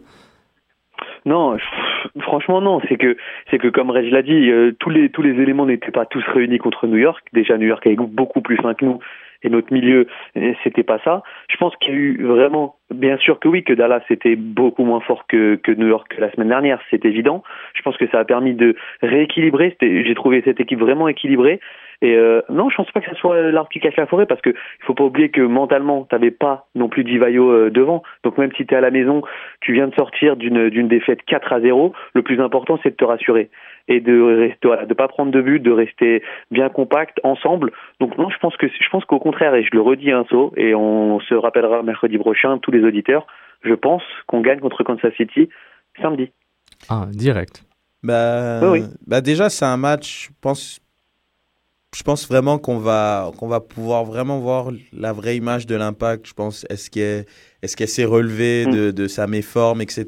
[SPEAKER 8] Non, franchement non. C'est que c'est que comme Reg l'a dit, euh, tous les tous les éléments n'étaient pas tous réunis contre New York. Déjà New York est beaucoup plus fin que nous et notre milieu c'était pas ça. Je pense qu'il y a eu vraiment, bien sûr que oui, que Dallas était beaucoup moins fort que que New York la semaine dernière, c'est évident. Je pense que ça a permis de rééquilibrer. J'ai trouvé cette équipe vraiment équilibrée. Et euh, non, je pense pas que ce soit l'arbre qui cache la forêt parce que il faut pas oublier que mentalement, t'avais pas non plus d'Ivaio euh, devant. Donc même si tu es à la maison, tu viens de sortir d'une d'une défaite 4 à 0, le plus important c'est de te rassurer et de rester voilà, de pas prendre de but, de rester bien compact ensemble. Donc non, je pense que je pense qu'au contraire et je le redis un saut et on se rappellera mercredi prochain tous les auditeurs, je pense qu'on gagne contre Kansas City samedi.
[SPEAKER 4] Ah, direct.
[SPEAKER 5] Bah,
[SPEAKER 8] Oui, oui.
[SPEAKER 5] bah déjà, c'est un match, je pense, je pense vraiment qu'on va, qu'on va pouvoir vraiment voir la vraie image de l'impact. Je pense, est-ce qu'elle est qu'elle s'est relevée
[SPEAKER 8] Mm.
[SPEAKER 5] de, de sa méforme, etc.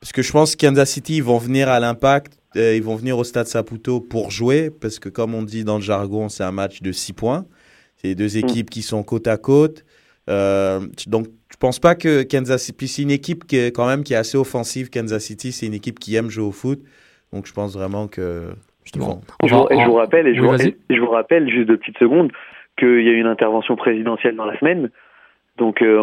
[SPEAKER 5] Parce que je pense que Kansas City, ils vont venir à l'impact, euh, ils vont venir au stade Saputo pour jouer, parce que comme on dit dans le jargon, c'est un match de 6 points. C'est
[SPEAKER 8] Mm.
[SPEAKER 5] deux équipes qui sont côte à côte. Euh, donc, je pense pas que Kansas City. Puis c'est une équipe qui est quand même qui est assez offensive. Kansas City, c'est une équipe qui aime jouer au foot. Donc, je pense vraiment que.
[SPEAKER 4] Justement.
[SPEAKER 8] Et je, vous- et je vous rappelle, et je,
[SPEAKER 4] Oui,
[SPEAKER 8] vous,
[SPEAKER 4] vas-y.
[SPEAKER 8] et je vous rappelle juste de petites secondes qu'il y a eu une intervention présidentielle dans la semaine. Donc euh,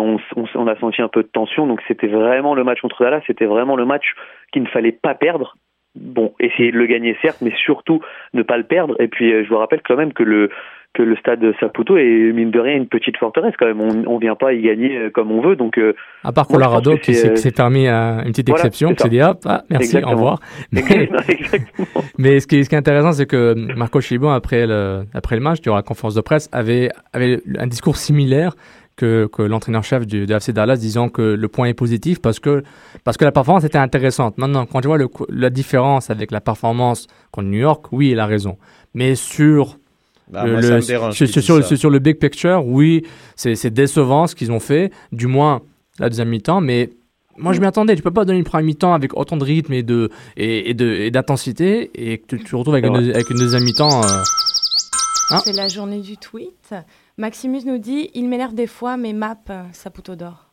[SPEAKER 8] on a senti un peu de tension. Donc c'était vraiment le match contre Dallas, c'était vraiment le match qu'il ne fallait pas perdre. Bon, essayer de le gagner certes, mais surtout ne pas le perdre. Et puis euh, je vous rappelle quand même que le que le stade Saputo est mine de rien une petite forteresse quand même. On, on vient pas y gagner euh, comme on veut. Donc euh,
[SPEAKER 4] À part Colorado qui s'est
[SPEAKER 8] euh,
[SPEAKER 4] qui s'est permis euh, une petite
[SPEAKER 8] voilà,
[SPEAKER 4] exception, qui s'est dit hop, ah, merci,
[SPEAKER 8] Exactement.
[SPEAKER 4] au revoir. Mais,
[SPEAKER 8] exactement.
[SPEAKER 4] mais ce, qui, est- ce qui est intéressant, c'est que Marco Chibon, après le, après le match, durant la conférence de presse, avait, avait un discours similaire que, que l'entraîneur-chef du, de FC Dallas, disant que le point est positif parce que, parce que la performance était intéressante. Maintenant, quand tu vois le, la différence avec la performance contre New York, oui, il a raison. Mais sur
[SPEAKER 5] Bah,
[SPEAKER 4] le-
[SPEAKER 5] moi,
[SPEAKER 4] le-
[SPEAKER 5] ça me dérange.
[SPEAKER 4] sur,
[SPEAKER 5] ça.
[SPEAKER 4] le big picture, oui, c'est décevant ce qu'ils ont fait, du moins la deuxième mi-temps, mais moi je m'y attendais. Tu peux pas donner une première mi-temps avec autant de rythme et de et, et de et d'intensité et que tu tu te retrouves avec, une, avec deuxième mi-temps. euh, Ah.
[SPEAKER 2] C'est la journée du tweet. Maximus nous dit Il m'énerve des fois, mais map, euh, Saputo d'or.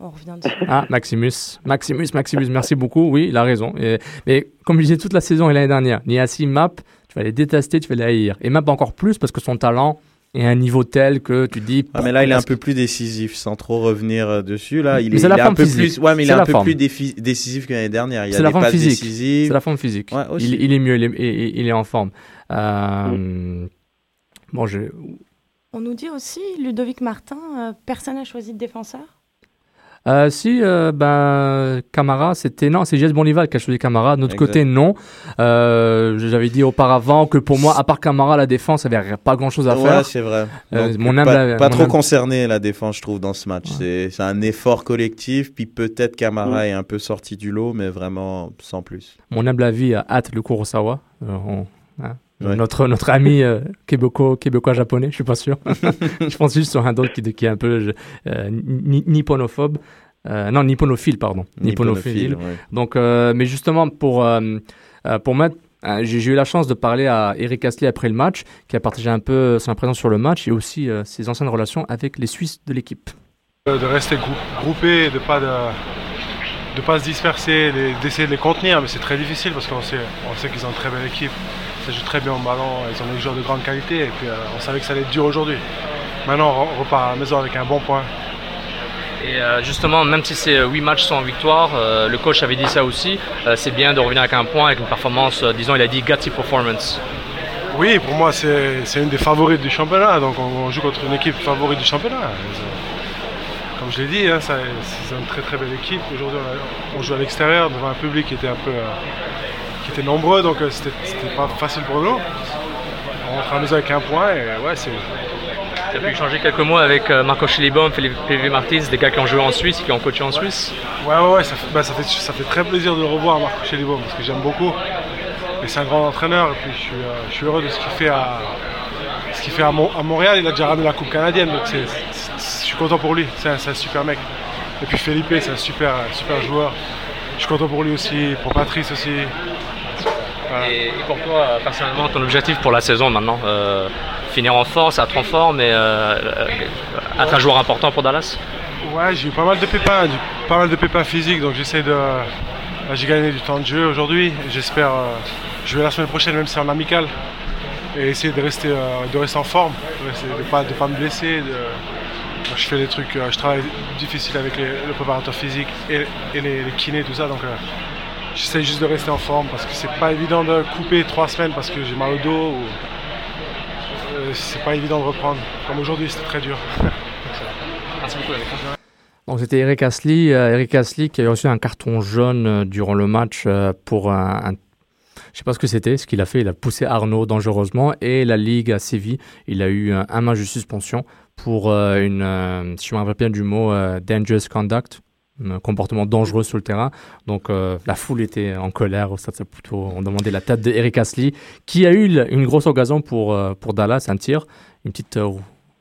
[SPEAKER 2] On revient dessus.
[SPEAKER 4] Ah, Maximus, Maximus, Maximus, merci beaucoup. Oui, il a raison. Et- mais comme je disais toute la saison et l'année dernière, Niassi, Map, tu vas les détester, tu vas les haïr. Et Map encore plus parce que son talent est à un niveau tel que tu dis.
[SPEAKER 5] Ah, mais là, il est un peu plus décisif, sans trop revenir euh, dessus. Là, il
[SPEAKER 4] Mais
[SPEAKER 5] est,
[SPEAKER 4] c'est la
[SPEAKER 5] il est un
[SPEAKER 4] forme
[SPEAKER 5] peu
[SPEAKER 4] physique.
[SPEAKER 5] plus. Ouais, mais il est un peu
[SPEAKER 4] forme.
[SPEAKER 5] plus décisif que l'année dernière. Il y a
[SPEAKER 4] C'est la forme physique.
[SPEAKER 5] décisives.
[SPEAKER 4] C'est la forme physique.
[SPEAKER 5] Ouais, aussi.
[SPEAKER 4] il, il est mieux, il est, il- il est en forme. Euh, Bon, je...
[SPEAKER 2] On nous dit aussi, Ludovic Martin, euh, personne n'a choisi de défenseur?
[SPEAKER 4] Euh, si, euh, ben, Camara, c'était. Non, c'est Jess Bonival qui a choisi Camara. De notre
[SPEAKER 5] Exact.
[SPEAKER 4] côté, non. Euh, J'avais dit auparavant que pour moi, à part Camara, la défense, il n'y avait pas grand chose à
[SPEAKER 5] Ouais,
[SPEAKER 4] faire.
[SPEAKER 5] c'est vrai. Donc,
[SPEAKER 4] mon âme
[SPEAKER 5] pas,
[SPEAKER 4] l'a-
[SPEAKER 5] pas
[SPEAKER 4] mon
[SPEAKER 5] trop
[SPEAKER 4] âme-
[SPEAKER 5] concerné la défense, je trouve, dans ce match. C'est c'est un effort collectif, puis peut-être Camara est un peu sorti du lot, mais vraiment sans plus.
[SPEAKER 4] Mon humble avis a hâte le Kurosawa. On-
[SPEAKER 5] Ouais.
[SPEAKER 4] Notre, notre ami euh, québécois, québécois japonais, je suis pas sûr. je pense juste sur un autre qui, qui est un peu euh, ni- nipponophobe. Euh, non, nipponophile, pardon.
[SPEAKER 5] Nipponophile, ouais.
[SPEAKER 4] Donc, euh, mais justement, pour, euh, pour mettre. J'ai eu la chance de parler à Eric Astley après le match, qui a partagé un peu son impression sur le match et aussi euh, ses anciennes relations avec les Suisses de l'équipe.
[SPEAKER 10] De rester grou- groupé de pas de de pas se disperser, d'essayer de les contenir, mais c'est très difficile parce qu'on sait, on sait qu'ils ont une très belle équipe, ça joue très bien au ballon, ils ont des joueurs de grande qualité et puis euh, on savait que ça allait être dur aujourd'hui. Maintenant on repart à la maison avec un bon point.
[SPEAKER 4] Et euh, justement, même si ces 8 matchs sont en victoire, euh, le coach avait dit ça aussi, euh, c'est bien de revenir avec un point, avec une performance, euh, disons, il a dit gutsy performance.
[SPEAKER 10] Oui, pour moi c'est une des favorites du championnat, donc on, on joue contre une équipe favorite du championnat. Comme je l'ai dit, hein, c'est une très très belle équipe. Aujourd'hui on, joue à l'extérieur devant un public qui était un peu euh, était nombreux, donc euh, c'était pas facile pour nous. On rentre à la maison avec un point et ouais c'est
[SPEAKER 4] Tu as pu échanger quelques mots avec euh, Marco Schlibom, Philippe PV Martins, des gars qui ont joué en Suisse, qui ont coaché en Suisse?
[SPEAKER 10] Ouais, ouais, ouais, ça fait, bah, ça fait, ça fait très plaisir de le revoir, Marco Chelibon, parce que j'aime beaucoup. Et c'est un grand entraîneur, et puis je suis, euh, je suis heureux de ce qu'il fait à, ce qu'il fait à, Mon- à Montréal. Il a déjà ramené la Coupe canadienne, donc c'est, c'est- je suis content pour lui. C'est un, c'est un super mec. Et puis Felipe, c'est un super, super joueur. Je suis content pour lui aussi, pour Patrice aussi.
[SPEAKER 4] Et, pour toi, euh, personnellement, ton objectif pour la saison maintenant euh, Finir en force, être en forme et euh, être un joueur important pour Dallas?
[SPEAKER 10] Ouais, j'ai eu pas mal de pépins, pas mal de pépins physiques, donc j'essaie de. j'ai gagné du temps de jeu aujourd'hui. J'espère jouer la semaine prochaine, même si c'est en amical, et essayer de rester, de rester en forme, de de pas, de pas me blesser. je fais des trucs, je travaille difficile avec le préparateur physique et, les, kinés, tout ça. Donc j'essaie juste de rester en forme parce que c'est pas évident de couper trois semaines parce que j'ai mal au dos. Ou, euh, c'est pas évident de reprendre. Comme aujourd'hui, c'était très dur.
[SPEAKER 4] Merci beaucoup, Donc c'était Eric Astley, euh, Eric Astley qui a reçu un carton jaune euh, durant le match euh, pour un, un- je sais pas ce que c'était, ce qu'il a fait, il a poussé Arnaud dangereusement et la ligue a sévi, il a eu un, match de suspension pour une, si je me rappelle bien du mot, dangerous conduct, un comportement dangereux sur le terrain. Donc euh, la foule était en colère au Stade Saputo, on demandait la tête de Eric Astley qui a eu une grosse occasion pour, euh, pour Dallas, un tir, une petite euh,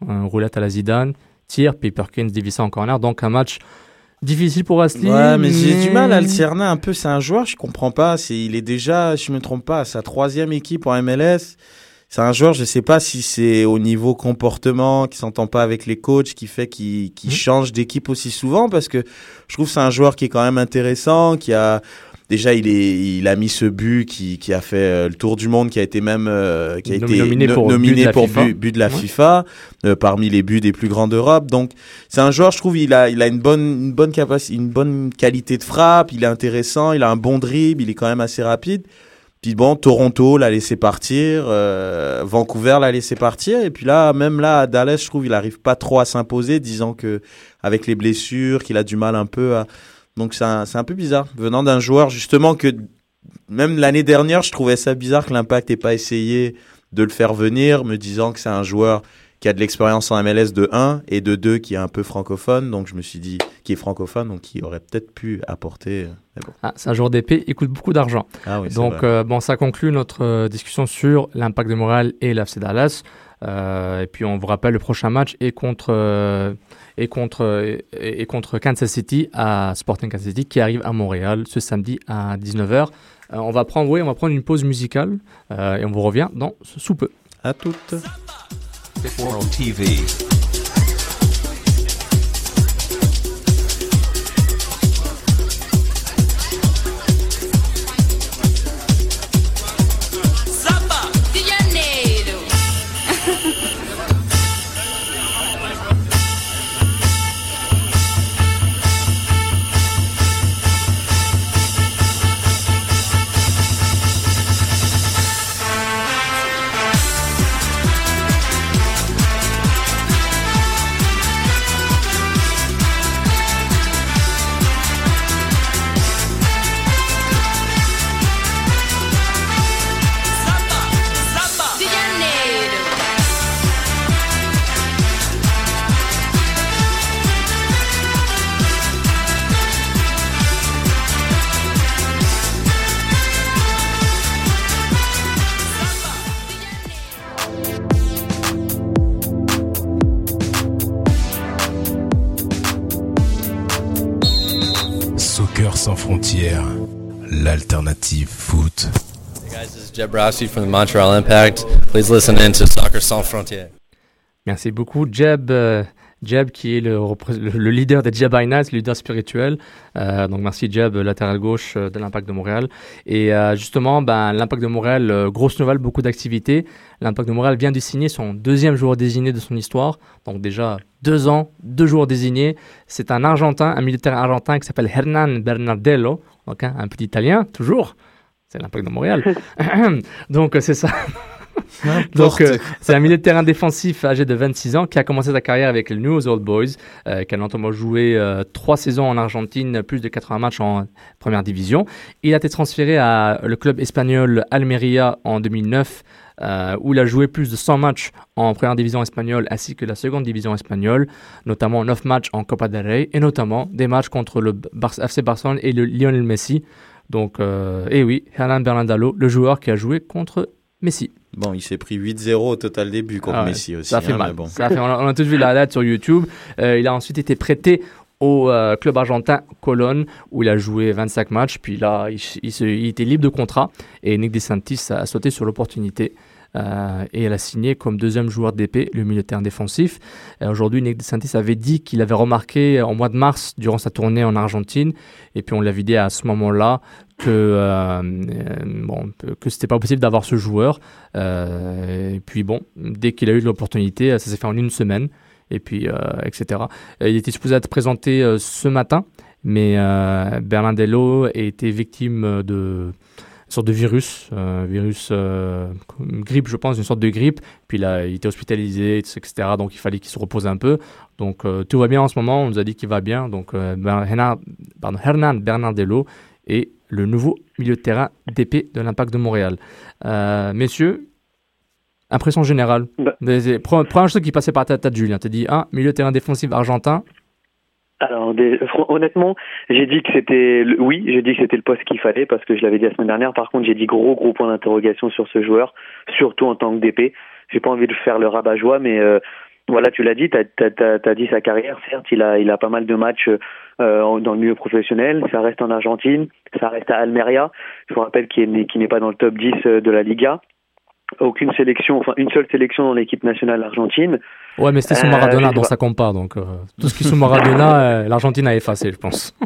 [SPEAKER 4] un roulette à la Zidane, tir, puis Perkins dévissait en corner. Donc un match difficile pour Astley.
[SPEAKER 5] Ouais, mais j'ai du mal à le cerner un peu. C'est un joueur, je comprends pas. C'est, il est déjà, je me trompe pas, sa troisième équipe en MLS. C'est un joueur, je sais pas si c'est au niveau comportement, qui s'entend pas avec les coachs, qui fait qu'il, qu'il change d'équipe aussi souvent, parce que je trouve que c'est un joueur qui est quand même intéressant, qui a, déjà, il est, il a mis ce but qui, qui a fait euh, le tour du monde, qui a été même, euh, qui a
[SPEAKER 4] Nom-
[SPEAKER 5] été
[SPEAKER 4] nominé
[SPEAKER 5] no-
[SPEAKER 4] pour but
[SPEAKER 5] nominé
[SPEAKER 4] de la
[SPEAKER 5] pour
[SPEAKER 4] FIFA.
[SPEAKER 5] but, but de la
[SPEAKER 4] Ouais.
[SPEAKER 5] FIFA, euh, parmi les buts des plus grands d'Europe. Donc, c'est un joueur, je trouve, il a, il a une bonne, une bonne capacité, une bonne qualité de frappe, il est intéressant, il a un bon dribble, il est quand même assez rapide. Puis bon, Toronto l'a laissé partir, euh, Vancouver l'a laissé partir, et puis là, même là, à Dallas, je trouve, il arrive pas trop à s'imposer, disant que avec les blessures, qu'il a du mal un peu à. Donc c'est un, un peu bizarre, venant d'un joueur justement que même l'année dernière, je trouvais ça bizarre que l'Impact ait pas essayé de le faire venir, me disant que c'est un joueur qui a de l'expérience en MLS de 1 et de 2 qui est un peu francophone. Donc je me suis dit, qui est francophone, donc qui aurait peut-être pu apporter.
[SPEAKER 4] Ah, c'est un joueur d'épée, il coûte beaucoup d'argent.
[SPEAKER 5] Ah oui,
[SPEAKER 4] Donc, euh, bon, ça conclut notre euh, discussion sur l'impact de Montréal et l'AFC Dallas. Euh, et puis, on vous rappelle, le prochain match est contre, euh, est contre, est, est contre Kansas City à Sporting Kansas City qui arrive à Montréal ce samedi à 19h. Euh, on va prendre, oui, on va prendre une pause musicale euh, et on vous revient dans sous peu.
[SPEAKER 5] À toutes.
[SPEAKER 11] World TV.
[SPEAKER 12] Jeb Rossi from the Montreal Impact. Please listen in to Soccer Sans Frontières.
[SPEAKER 4] Merci beaucoup, Jeb. Euh, Jeb qui est le, leader des le leader spirituel. Euh, donc merci Jeb, latéral gauche euh, de l'Impact de Montréal. Et euh, justement, ben, l'Impact de Montréal, euh, grosse nouvelle, beaucoup d'activités. L'Impact de Montréal vient de signer son deuxième joueur désigné de son histoire. Donc déjà deux ans, deux joueurs désignés. C'est un Argentin, un militaire argentin qui s'appelle Hernan Bernardello. Donc hein, un petit Italien, toujours. C'est l'Impact de Montréal. Donc euh, c'est ça. Donc, euh, c'est un milieu de terrain défensif âgé de 26 ans qui a commencé sa carrière avec les News Old Boys, euh, qui a notamment joué euh, trois saisons en Argentine, plus de 80 matchs en première division. Il a été transféré à le club espagnol Almeria en 2009. euh, où il a joué plus de 100 matchs en première division espagnole ainsi que la seconde division espagnole, notamment 9 matchs en Copa del Rey et notamment des matchs contre le Bar- FC Barcelone et le Lionel Messi. Donc, euh, et oui, Hernan Bernardalo, le joueur qui a joué contre Messi.
[SPEAKER 5] Bon, il s'est pris 8-0 au total des buts contre
[SPEAKER 4] Ah ouais,
[SPEAKER 5] Messi aussi.
[SPEAKER 4] Ça fait
[SPEAKER 5] hein,
[SPEAKER 4] mal.
[SPEAKER 5] bon.
[SPEAKER 4] Ça fait- on, a, on a tous vu la date sur YouTube. Euh, il a ensuite été prêté au euh, club argentin Colón où il a joué 25 matchs. Puis là, il, il se- il était libre de contrat et Nick DeSantis a sauté sur l'opportunité. Euh, et elle a signé comme deuxième joueur d'épée le milieu terrain défensif. Et Aujourd'hui, Nick DeSantis avait dit qu'il avait remarqué en mois de mars durant sa tournée en Argentine, et puis on l'avait dit à ce moment-là que euh, euh, bon que c'était pas possible d'avoir ce joueur. Euh, et puis bon, dès qu'il a eu l'opportunité, ça s'est fait en une semaine. Et puis, euh, etc. Euh, Il était supposé être présenté euh, ce matin, mais euh, Bernardello a été victime de sorte de virus, euh, virus euh, grippe, je pense, une sorte de grippe. Puis là, il était hospitalisé, etc. Donc il fallait qu'il se repose un peu. Donc euh, tout va bien en ce moment. On nous a dit qu'il va bien. Donc Bernard- pardon, Hernan Bernardello est le nouveau milieu de terrain d'épée de l'Impact de Montréal. Messieurs, impression générale. Des- des- pre- Première chose qui passait par ta tête, Julien. Tu dit, ah, milieu de terrain défensif argentin.
[SPEAKER 8] Alors, honnêtement, j'ai dit que c'était oui, j'ai dit que c'était le poste qu'il fallait parce que je l'avais dit la semaine dernière. Par contre, j'ai dit gros gros point d'interrogation sur ce joueur, surtout en tant que DP. J'ai pas envie de faire le rabat-joie, mais euh, voilà, tu l'as dit, t'as as, dit sa carrière. Certes, il a il a pas mal de matchs euh, dans le milieu professionnel. Ça reste en Argentine, ça reste à Almeria. Je vous rappelle qu'il n'est pas dans le top 10 de la Liga. Aucune sélection, enfin une seule sélection dans l'équipe nationale argentine.
[SPEAKER 4] Ouais, mais c'était sous
[SPEAKER 8] Euh,
[SPEAKER 4] Maradona, donc
[SPEAKER 8] pas.
[SPEAKER 4] ça compte pas. Donc, euh, tout ce qui est sous Maradona, euh, l'Argentine a effacé, je pense.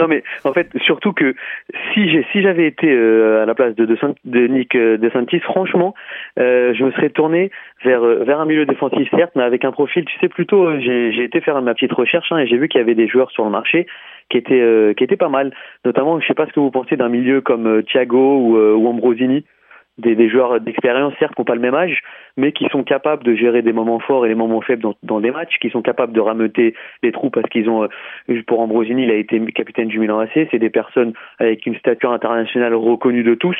[SPEAKER 8] Non mais en fait surtout que si j'ai si j'avais été euh, à la place de de, Saint- de Nick euh, De Santis, franchement, euh, je me serais tourné vers euh, vers un milieu défensif certes, mais avec un profil, tu sais plutôt. euh, j'ai j'ai été faire ma petite recherche hein, et j'ai vu qu'il y avait des joueurs sur le marché qui étaient euh, qui étaient pas mal. Notamment, je sais pas ce que vous pensez d'un milieu comme euh, Thiago ou, euh, ou Ambrosini. Des, des joueurs d'expérience, certes, qui n'ont pas le même âge, mais qui sont capables de gérer des moments forts et des moments faibles dans, dans des matchs, qui sont capables de rameuter les trous parce qu'ils ont, euh, pour Ambrosini, il a été capitaine du Milan AC, c'est des personnes avec une stature internationale reconnue de tous.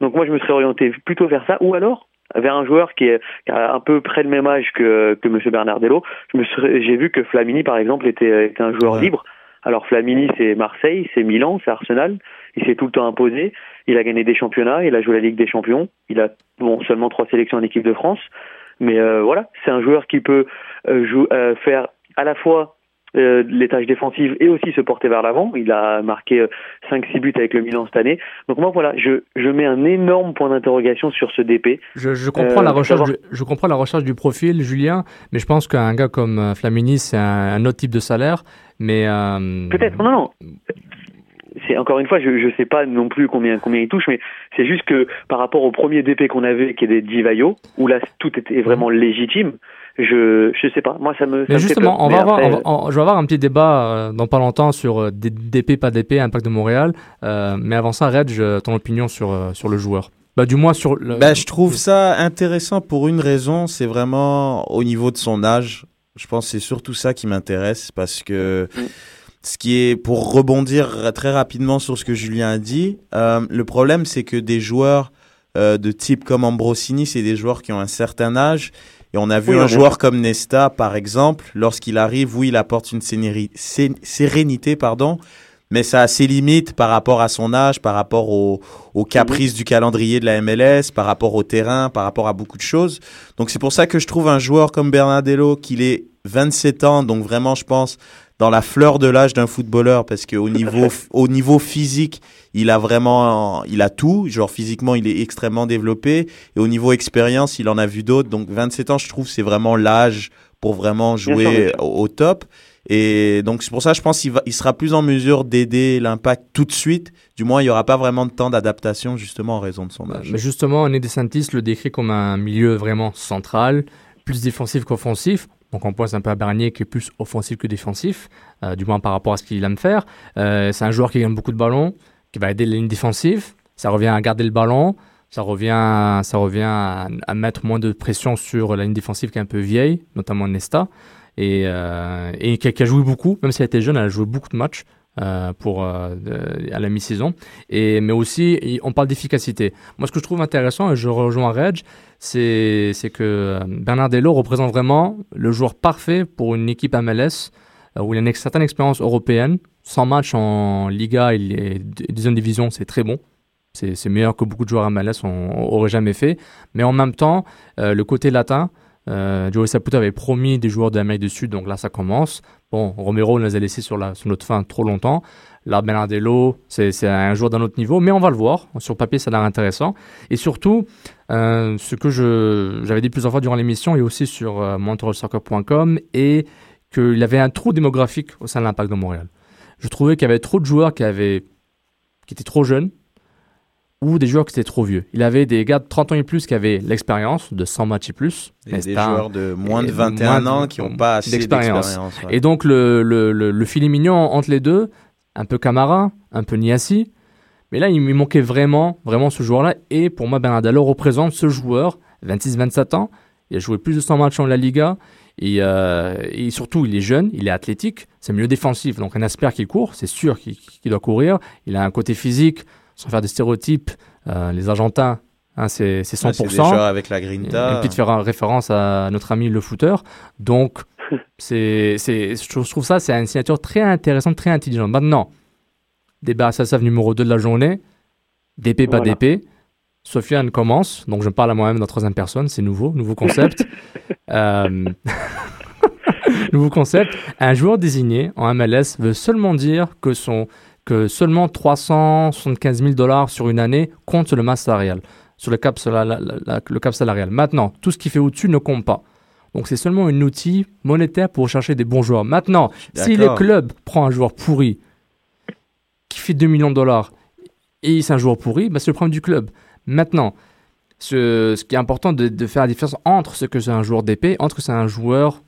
[SPEAKER 8] Donc moi, je me serais orienté plutôt vers ça, ou alors vers un joueur qui, est, un peu près le même âge que, que Monsieur Bernardello. J'ai vu que Flamini, par exemple, était, était un joueur libre. Alors Flamini, c'est Marseille, c'est Milan, c'est Arsenal. Il s'est tout le temps imposé. Il a gagné des championnats. Il a joué la Ligue des Champions. Il a bon seulement trois sélections en équipe de France. Mais euh, voilà, c'est un joueur qui peut euh, jou- euh, faire à la fois euh, les tâches défensives et aussi se porter vers l'avant. Il a marqué 5-6 buts avec le Milan cette année. Donc moi voilà, je, je mets un énorme point d'interrogation sur ce DP.
[SPEAKER 4] Je, je comprends,
[SPEAKER 8] Euh,
[SPEAKER 4] la recherche du, je comprends la recherche du profil, Julien, mais je pense qu'un gars comme Flamini, c'est un, un autre type de salaire. Mais euh,
[SPEAKER 8] Peut-être, non, non. C'est encore une fois, je je sais pas non plus combien combien il touche, mais c'est juste que par rapport au premier DP qu'on avait, qui est des Divayo, où là tout était vraiment légitime. Je je sais pas, moi ça me. ça
[SPEAKER 4] Mais justement, on
[SPEAKER 8] Mais
[SPEAKER 4] va avoir,
[SPEAKER 8] après,
[SPEAKER 4] on va- on- je vais avoir un petit débat euh, dans pas longtemps sur euh, des DP, pas DP, Impact de Montréal. Euh, mais avant ça, Red, je- ton opinion sur, euh, sur le joueur. Bah, du moins sur le.
[SPEAKER 5] Bah, je trouve ça intéressant pour une raison, c'est vraiment au niveau de son âge. Je pense que c'est surtout ça qui m'intéresse parce que ce qui est pour rebondir très rapidement sur ce que Julien a dit, euh, le problème c'est que des joueurs euh, de type comme Ambrosini, c'est des joueurs qui ont un certain âge. Et on a vu
[SPEAKER 8] Oui,
[SPEAKER 5] un joueur comme Nesta, par exemple, lorsqu'il arrive, oui, il apporte une sénéri- sé- sérénité, pardon, mais ça a ses limites par rapport à son âge, par rapport au- aux caprices du calendrier de la MLS, par rapport au terrain, par rapport à beaucoup de choses. Donc c'est pour ça que je trouve un joueur comme Bernardello, qu'il est 27 ans, donc vraiment je pense dans la fleur de l'âge d'un footballeur, parce qu'au niveau, au niveau physique, il a vraiment, il a tout. Genre physiquement, il est extrêmement développé, et au niveau expérience, il en a vu d'autres. Donc 27 ans, je trouve, c'est vraiment l'âge pour vraiment jouer au, au top. Et donc c'est pour ça, je pense qu'il va, il sera plus en mesure d'aider l'impact tout de suite. Du moins, il n'y aura pas vraiment de temps d'adaptation justement en raison de son âge.
[SPEAKER 4] Mais justement, Ned DeSantis le décrit comme un milieu vraiment central, plus défensif qu'offensif. Donc on pense un peu à Bernier qui est plus offensif que défensif, euh, du moins par rapport à ce qu'il aime faire. Euh, c'est un joueur qui gagne beaucoup de ballons, qui va aider les lignes défensives. Ça revient à garder le ballon, ça revient, ça revient à, mettre moins de pression sur la ligne défensive qui est un peu vieille, notamment Nesta, et, euh, qui, a, joué beaucoup, même si elle était jeune, elle a joué beaucoup de matchs. pour à la mi-saison et mais aussi on parle d'efficacité moi ce que je trouve intéressant et je rejoins Reg c'est que euh, Bernardello représente vraiment le joueur parfait pour une équipe MLS euh, où il a une certaine expérience européenne 100 matchs en Liga et deuxième division c'est très bon c'est meilleur que beaucoup de joueurs MLS ont- auraient jamais fait mais en même temps euh, le côté latin euh, Joey Saputo avait promis des joueurs de l'Amérique du Sud, donc là ça commence. Bon, Romero nous les a laissés sur, sur notre fin trop longtemps. Là, Bernardello, c'est un joueur d'un autre niveau, mais on va le voir. Sur papier, ça a l'air intéressant. Et surtout, euh, ce que je- j'avais dit plusieurs fois durant l'émission et aussi sur euh, montrealsoccer.com, et qu'il avait un trou démographique au sein de l'Impact de Montréal. Je trouvais qu'il y avait trop de joueurs qui, avaient, qui étaient trop jeunes ou des joueurs qui étaient trop vieux. Il avait des gars de 30 ans et plus qui avaient l'expérience de 100 matchs et plus.
[SPEAKER 5] Et des joueurs de moins de
[SPEAKER 4] et
[SPEAKER 5] 21
[SPEAKER 4] moins
[SPEAKER 5] ans qui ont pas assez d'expérience, ouais.
[SPEAKER 4] Et donc le, le, le, le filet mignon entre les deux, un peu Camara, un peu Niassi. Mais là, il me manquait vraiment, vraiment ce joueur-là. Et pour moi, Bernardello représente ce joueur, 26-27 ans. Il a joué plus de 100 matchs en La Liga. Et, euh, et surtout, il est jeune, il est athlétique. C'est mieux défensif. Donc, un aspect qui court, c'est sûr qu'il doit courir. Il a un côté physique, sans faire des stéréotypes. Euh, les Argentins, hein, c'est c'est 100%.
[SPEAKER 5] Ouais, c'est des joueurs avec la grinta.
[SPEAKER 4] Une petite faire référence à notre ami le footeur. Donc, c'est, je trouve ça, c'est une signature très intéressante, très intelligente. Maintenant, débat Sassav numéro 2 de la journée, DP, pas
[SPEAKER 8] Voilà.
[SPEAKER 4] DP. Sofiane commence, donc je parle à moi-même dans troisième personne, c'est nouveau, nouveau concept. Euh, nouveau concept. Un joueur désigné en MLS veut seulement dire que, son, que seulement 375 000 dollars sur une année compte sur le masse salarial, sur le cap, sala- la- la- la- le cap salarial. Maintenant, tout ce qui fait au-dessus ne compte pas. Donc c'est seulement un outil monétaire pour chercher des bons joueurs. Maintenant, si le club prend un joueur pourri qui fait 2 millions de dollars et c'est un joueur pourri, bah, c'est le problème du club. Maintenant, ce, ce qui est important de, de faire la différence entre ce que c'est un joueur d'épée, entre que c'est un joueur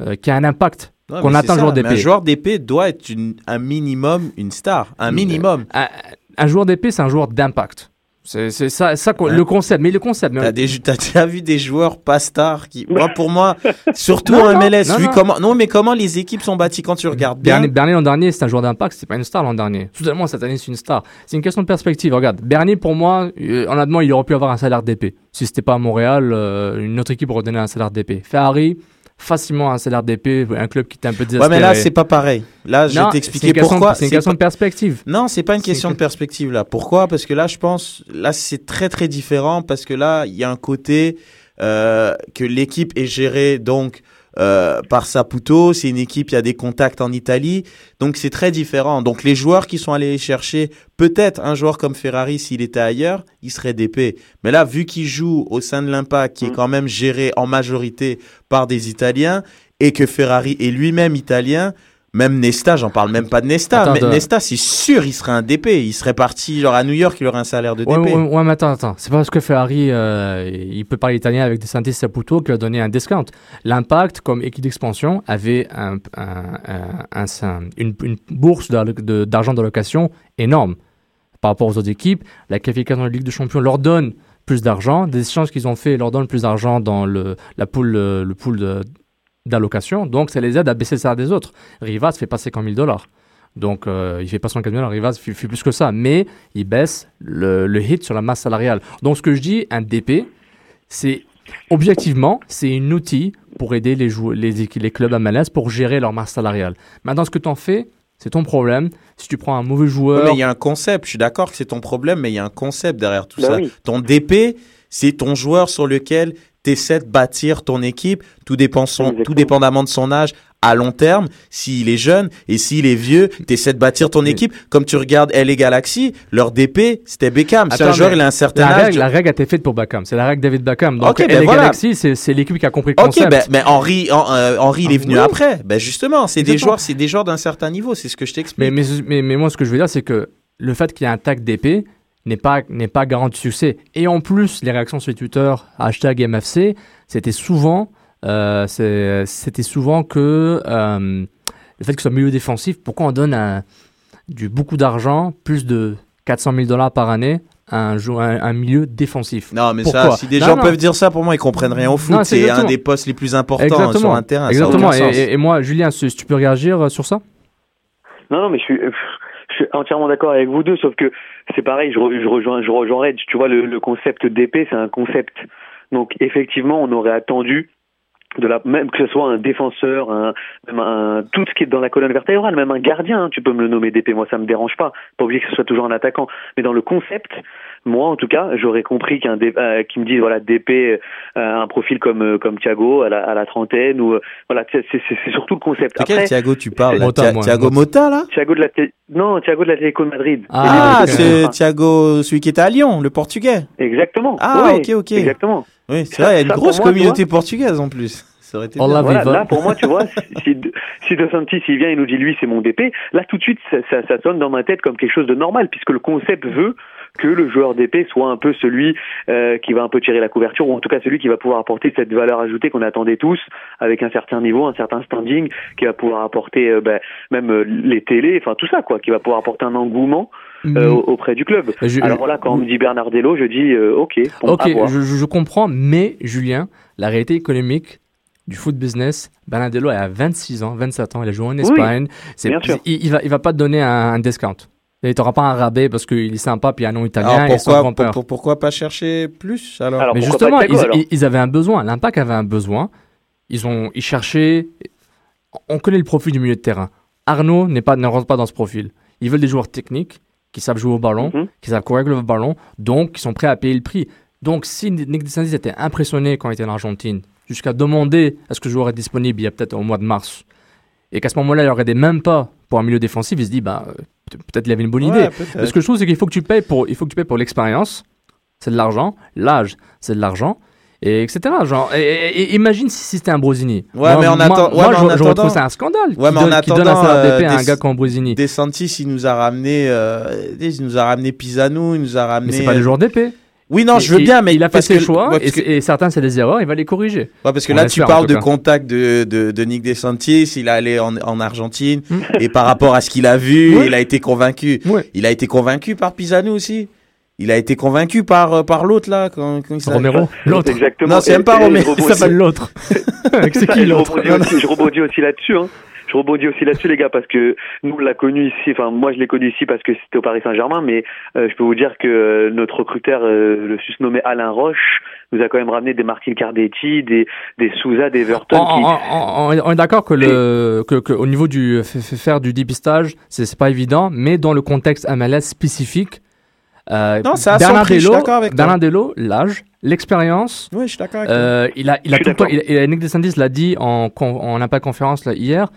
[SPEAKER 4] euh, qui a un impact. Qu'on
[SPEAKER 5] c'est
[SPEAKER 4] un joueur d'épée.
[SPEAKER 5] Un joueur d'épée doit être une- un minimum une star. Un minimum.
[SPEAKER 4] Un, un joueur d'épée, c'est un joueur d'impact. C'est c'est ça, ça
[SPEAKER 5] Ouais.
[SPEAKER 4] le concept. Mais le concept. mais-
[SPEAKER 5] T'as déjà vu des joueurs pas stars qui, moi pour moi, surtout
[SPEAKER 4] Non,
[SPEAKER 5] en
[SPEAKER 4] non,
[SPEAKER 5] MLS,
[SPEAKER 4] non,
[SPEAKER 5] vu
[SPEAKER 4] non.
[SPEAKER 5] comment, non mais comment les équipes sont bâties quand tu regardes bien.
[SPEAKER 4] Bernier, Bernier l'an dernier, c'est un joueur d'impact, c'est pas une star l'an dernier. Soudainement, cette année, c'est une star. C'est une question de perspective. Regarde, Bernier, pour moi, euh, honnêtement, il aurait pu avoir un salaire d'épée. Si c'était pas à Montréal, euh, une autre équipe aurait donné un salaire d'épée. Ferrari, facilement un salaire d'épée, un club qui était un peu
[SPEAKER 5] Ouais,
[SPEAKER 4] désespéré.
[SPEAKER 5] mais là, c'est pas pareil. Là, je vais t'expliquer pourquoi.
[SPEAKER 4] c'est une question
[SPEAKER 5] pas-
[SPEAKER 4] de perspective.
[SPEAKER 5] Non, c'est pas une question de perspective là. Pourquoi? Parce que là, je pense, là, c'est très très différent parce que là, il y a un côté euh, que l'équipe est gérée donc euh, par Saputo. C'est une équipe, il y a des contacts en Italie, donc c'est très différent. Donc les joueurs qui sont allés chercher, peut-être un joueur comme Ferrari, s'il était ailleurs, il serait d'épée. Mais là, vu qu'il joue au sein de l'Impact, qui est quand même géré en majorité par des Italiens, et que Ferrari est lui-même italien. Même Nesta, j'en parle même pas de Nesta,
[SPEAKER 4] Attends,
[SPEAKER 5] mais. Nesta, c'est sûr, il serait un DP. Il serait parti genre à New York, il aurait un salaire de DP.
[SPEAKER 4] Ouais, ouais, ouais, mais attends, attends. C'est pas parce que Ferrari, euh, il peut parler italien avec des Santis Saputo qu'il a donné un discount. L'Impact, comme équipe d'expansion, avait un, un- un- un- un- une, une bourse d'allo- de- d'argent d'allocation énorme par rapport aux autres équipes. La qualification de la Ligue des Champions leur donne plus d'argent. Des échanges qu'ils ont fait leur donnent plus d'argent dans le, la pool, euh, le pool de- d'allocation. Donc, ça les aide à baisser le salaire des autres. Rivas fait pas 50 000 dollars. Donc, euh, il fait pas 104 millions, Rivas fait, fait plus que ça. Mais il baisse le, le hit sur la masse salariale. Donc, ce que je dis, un DP, c'est objectivement, c'est un outil pour aider les, les, les clubs MLS pour gérer leur masse salariale. Maintenant, ce que tu en fais, c'est ton problème. Si tu prends un mauvais joueur.
[SPEAKER 5] mais il y a un concept. Je suis d'accord que c'est ton problème, mais il y a un concept derrière tout
[SPEAKER 4] Bah
[SPEAKER 5] ça.
[SPEAKER 4] oui.
[SPEAKER 5] Ton DP, c'est ton joueur sur lequel tu essaies de bâtir ton équipe, tout, dépend son, tout dépendamment de son âge, à long terme, s'il est jeune et s'il est vieux, t'essaies de bâtir ton équipe. Comme tu regardes LA Galaxy, leur DP, c'était Beckham. C'est un joueur, il a un certain
[SPEAKER 4] la
[SPEAKER 5] âge.
[SPEAKER 4] Règle, la règle a été faite pour Beckham. C'est la règle David Beckham. Donc,
[SPEAKER 5] Ok, ben
[SPEAKER 4] LA
[SPEAKER 5] voilà.
[SPEAKER 4] Galaxy, c'est l'équipe qui a compris le
[SPEAKER 5] Ok,
[SPEAKER 4] concept.
[SPEAKER 5] ben, mais Henri, en- euh, Henri, il est venu
[SPEAKER 4] oui.
[SPEAKER 5] après. Ben justement, c'est des joueurs, c'est des joueurs d'un certain niveau. C'est ce que je t'explique.
[SPEAKER 4] Mais, mais, mais, mais moi, ce que je veux dire, c'est que le fait qu'il y ait un tag d'épée n'est pas, n'est pas garant de succès. Et en plus, les réactions sur Twitter, hashtag MFC, c'était souvent, euh, c'était souvent que euh, le fait que ce soit milieu défensif, pourquoi on donne un- du, beaucoup d'argent, plus de 400 000 dollars par année, à un, jou- un, un milieu défensif?
[SPEAKER 5] Non, mais
[SPEAKER 4] Pourquoi?
[SPEAKER 5] ça, si des
[SPEAKER 4] Non,
[SPEAKER 5] gens
[SPEAKER 4] non.
[SPEAKER 5] peuvent dire ça, pour moi, ils comprennent rien au foot.
[SPEAKER 4] Non, c'est
[SPEAKER 5] c'est un des postes les plus importants
[SPEAKER 4] Exactement.
[SPEAKER 5] sur un terrain.
[SPEAKER 4] Exactement. Et,
[SPEAKER 5] sens.
[SPEAKER 4] et- et moi, Julien, si si tu peux réagir euh, sur ça?
[SPEAKER 8] Non, non, mais je suis, je suis entièrement d'accord avec vous deux, sauf que c'est pareil, je, je rejoins, je rejoins. Tu vois, le, le concept d'épée, c'est un concept. Donc, effectivement, on aurait attendu de la, même que ce soit un défenseur, un, même un, tout ce qui est dans la colonne vertébrale, même un gardien, hein, tu peux me le nommer d'épée, moi ça me dérange pas. Pas obligé que ce soit toujours un attaquant. Mais dans le concept, moi en tout cas, j'aurais compris qu'un euh, qui me dise voilà d'épée, euh, un profil comme euh, comme Thiago à la, à la trentaine ou euh, voilà, c'est surtout le concept.
[SPEAKER 5] De quel Thiago tu parles
[SPEAKER 4] Mota,
[SPEAKER 5] Thiago Mota, là
[SPEAKER 8] Thiago de la non, Thiago de l'Atlético de Madrid.
[SPEAKER 5] Ah, c'est Thiago, celui qui était à Lyon, le portugais.
[SPEAKER 8] Exactement.
[SPEAKER 5] Ah, ok, ok.
[SPEAKER 8] Exactement.
[SPEAKER 5] Oui, c'est vrai, il y a une grosse
[SPEAKER 8] moi,
[SPEAKER 5] communauté
[SPEAKER 8] vois-
[SPEAKER 5] portugaise en plus. Ça aurait été.
[SPEAKER 8] Voilà, là, pour moi, tu vois, si, si De Santis il vient et nous dit lui c'est mon DP, là tout de suite ça, ça, ça sonne dans ma tête comme quelque chose de normal puisque le concept veut que le joueur d'épée soit un peu celui euh, qui va un peu tirer la couverture ou en tout cas celui qui va pouvoir apporter cette valeur ajoutée qu'on attendait tous avec un certain niveau, un certain standing, qui va pouvoir apporter euh, ben, même euh, les télés, enfin tout ça quoi, qui va pouvoir apporter un engouement euh, auprès du club.
[SPEAKER 4] Je-
[SPEAKER 8] Alors là, quand on me dit Bernardello, je dis euh, ok, bon,
[SPEAKER 4] Ok, je, comprends, mais Julien, la réalité économique du foot business, Bernardello est à 26 ans, 27 ans, il a joué en Espagne.
[SPEAKER 8] Bien sûr.
[SPEAKER 4] Il, il va, il va pas te donner un, un discount. Il t'aura pas un rabais parce qu'il est sympa puis il a un nom italien
[SPEAKER 5] Alors
[SPEAKER 4] et son
[SPEAKER 5] pourquoi, pour- pour- pourquoi pas chercher plus alors,
[SPEAKER 8] Alors,
[SPEAKER 4] Mais justement,
[SPEAKER 8] pas
[SPEAKER 4] ils,
[SPEAKER 8] alors
[SPEAKER 4] ils- ils avaient un besoin. L'Impact avait un besoin. Ils ont, ils cherchaient. On connaît le profil du milieu de terrain. Arnaud n'est pas, ne rentre pas dans ce profil. Ils veulent des joueurs techniques qui savent jouer au ballon,
[SPEAKER 8] Mhm.
[SPEAKER 4] qui savent courir avec le ballon, donc qui sont prêts à payer le prix. Donc, si Nick DeSantis était impressionné quand il était en Argentine, jusqu'à demander est-ce que le joueur est disponible il y a peut-être au mois de mars, et qu'à ce moment-là, il n'y aurait des même pas pour un milieu défensif, il se dit bah, euh, peut-être il avait une bonne
[SPEAKER 5] Ouais,
[SPEAKER 4] idée. Mais ce que je trouve, c'est qu'il faut que tu payes pour, il faut que tu payes pour l'expérience, c'est de l'argent, l'âge, c'est de l'argent, et etc. Genre, et, et- et imagine si, si c'était un Brosini.
[SPEAKER 5] Ouais, mais en
[SPEAKER 4] moi,
[SPEAKER 5] attend- ouais,
[SPEAKER 4] moi,
[SPEAKER 5] mais en
[SPEAKER 4] j'aurais
[SPEAKER 5] attendant-
[SPEAKER 4] ça un scandale.
[SPEAKER 5] Ouais,
[SPEAKER 4] qui
[SPEAKER 5] mais en
[SPEAKER 4] donne, qui donne
[SPEAKER 5] attendant,
[SPEAKER 4] salaire
[SPEAKER 5] euh,
[SPEAKER 4] d'épée à un
[SPEAKER 5] des-
[SPEAKER 4] gars comme Brosini.
[SPEAKER 5] Desantis, il nous a ramené, euh, il nous a ramené Pisano, il nous a ramené.
[SPEAKER 4] Mais c'est pas des joueurs d'épée.
[SPEAKER 5] Oui, non,
[SPEAKER 4] Et-
[SPEAKER 5] je veux bien, mais
[SPEAKER 4] il a fait ses
[SPEAKER 5] que-
[SPEAKER 4] choix
[SPEAKER 5] ouais,
[SPEAKER 4] et,
[SPEAKER 5] parce que-
[SPEAKER 4] et certains c'est des erreurs, il va les corriger.
[SPEAKER 5] Ouais, parce que
[SPEAKER 4] On
[SPEAKER 5] là, tu parles de contact de, de, de Nick DeSantis, il est allé en, en Argentine, et par rapport à ce qu'il a vu, il a été convaincu.
[SPEAKER 4] Ouais.
[SPEAKER 5] Il a été convaincu par Pisano aussi. Il a été convaincu par, euh, par l'autre, là. Quand, quand il s'appelle-
[SPEAKER 4] Romero, l'autre.
[SPEAKER 8] Exactement.
[SPEAKER 5] Non, c'est même pas Romero.
[SPEAKER 4] Il s'appelle l'autre. c'est qui l'autre
[SPEAKER 8] Je rebondis aussi là-dessus. Hein. Je rebondis aussi là-dessus, les gars, parce que nous, on l'a connu ici. Enfin, moi, je l'ai connu ici parce que c'était au Paris Saint-Germain, mais euh, je peux vous dire que euh, notre recruteur, euh, le susnommé Alain Roche, nous a quand même ramené des Martin Cardetti, des, des Souza, des Everton.
[SPEAKER 4] On,
[SPEAKER 8] qui...
[SPEAKER 4] on- on- on est d'accord que, le, que, que au niveau du faire du dépistage, c'est pas évident, mais dans le contexte MLS spécifique, euh,
[SPEAKER 5] Non, ça a son prix, je suis d'accord avec toi.
[SPEAKER 4] Bernardello, l'âge, l'expérience,
[SPEAKER 5] Oui, je suis d'accord avec toi.
[SPEAKER 4] euh, il a, il a tout le temps, il, il a- Nick DeSantis l'a dit en, con- en impact conférence là, hier,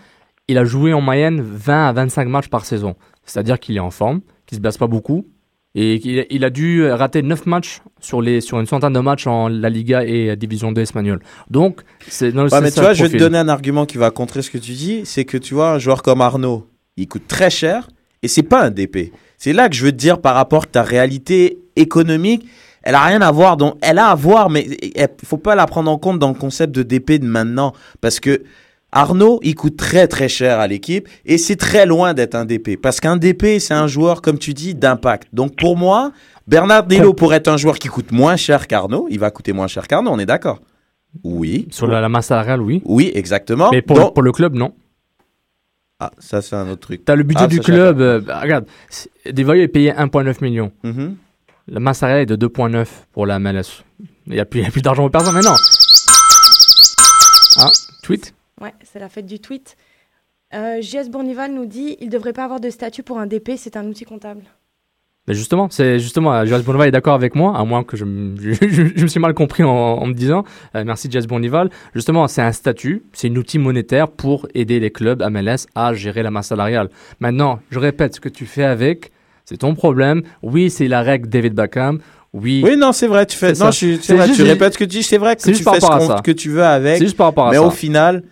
[SPEAKER 4] il a joué en moyenne 20 à 25 matchs par saison. C'est-à-dire qu'il est en forme, qu'il se blesse pas beaucoup, et qu'il il a dû rater 9 matchs sur, les, sur une centaine de matchs en La Liga et Division 2 espagnole. Donc, c'est
[SPEAKER 5] Ouais,
[SPEAKER 4] c'est
[SPEAKER 5] mais tu vois, je vais te donner un argument qui va contrer ce que tu dis. C'est que tu vois, un joueur comme Arnaud, il coûte très cher et c'est pas un DP. C'est là que je veux te dire par rapport à ta réalité économique. Elle a rien à voir, donc elle a à voir, mais il faut pas la prendre en compte dans le concept de DP de maintenant. Parce que Arnaud, il coûte très très cher à l'équipe et c'est très loin d'être un DP. Parce qu'un DP, c'est un joueur, comme tu dis, d'impact. Donc pour moi, Bernard Dello pourrait être un joueur qui coûte moins cher qu'Arnaud. Il va coûter moins cher qu'Arnaud, on est d'accord Oui.
[SPEAKER 4] Sur la, la masse salariale, oui.
[SPEAKER 5] Oui, exactement.
[SPEAKER 4] Mais pour,
[SPEAKER 5] Donc-
[SPEAKER 4] pour le club, non.
[SPEAKER 5] Ah, ça c'est un autre truc.
[SPEAKER 4] T'as le budget
[SPEAKER 5] Ah,
[SPEAKER 4] du club. euh, bah, regarde, Desvoyeux est payé 1,9 million.
[SPEAKER 5] Mhm.
[SPEAKER 4] La masse salariale est de 2,9 pour la MLS. Il n'y a plus, d'argent pour personne, mais non. Ah, tweet
[SPEAKER 2] Ouais, c'est la fête du tweet. Euh, JS Bournival nous dit il ne devrait pas avoir de statut pour un DP, c'est un outil comptable.
[SPEAKER 4] Mais justement, c'est justement, euh, Jazz Bonnival est d'accord avec moi, à moins que je, m- je, je- je me suis mal compris en, en me disant, euh, merci Jazz Bonnival. Justement, c'est un statut, c'est un outil monétaire pour aider les clubs MLS à gérer la masse salariale. Maintenant, je répète, ce que tu fais avec, c'est ton problème. Oui, c'est la règle David Beckham. Oui.
[SPEAKER 5] Oui, non, c'est vrai, tu fais, non, je suis- c'est
[SPEAKER 4] C'est
[SPEAKER 5] vrai,
[SPEAKER 4] juste-
[SPEAKER 5] tu répètes ce que tu dis, c'est vrai que
[SPEAKER 4] c'est
[SPEAKER 5] tu
[SPEAKER 4] juste par
[SPEAKER 5] fais ce
[SPEAKER 4] rapport à
[SPEAKER 5] qu'on-
[SPEAKER 4] ça.
[SPEAKER 5] que tu veux avec.
[SPEAKER 4] C'est juste par rapport à
[SPEAKER 5] mais
[SPEAKER 4] ça.
[SPEAKER 5] au final,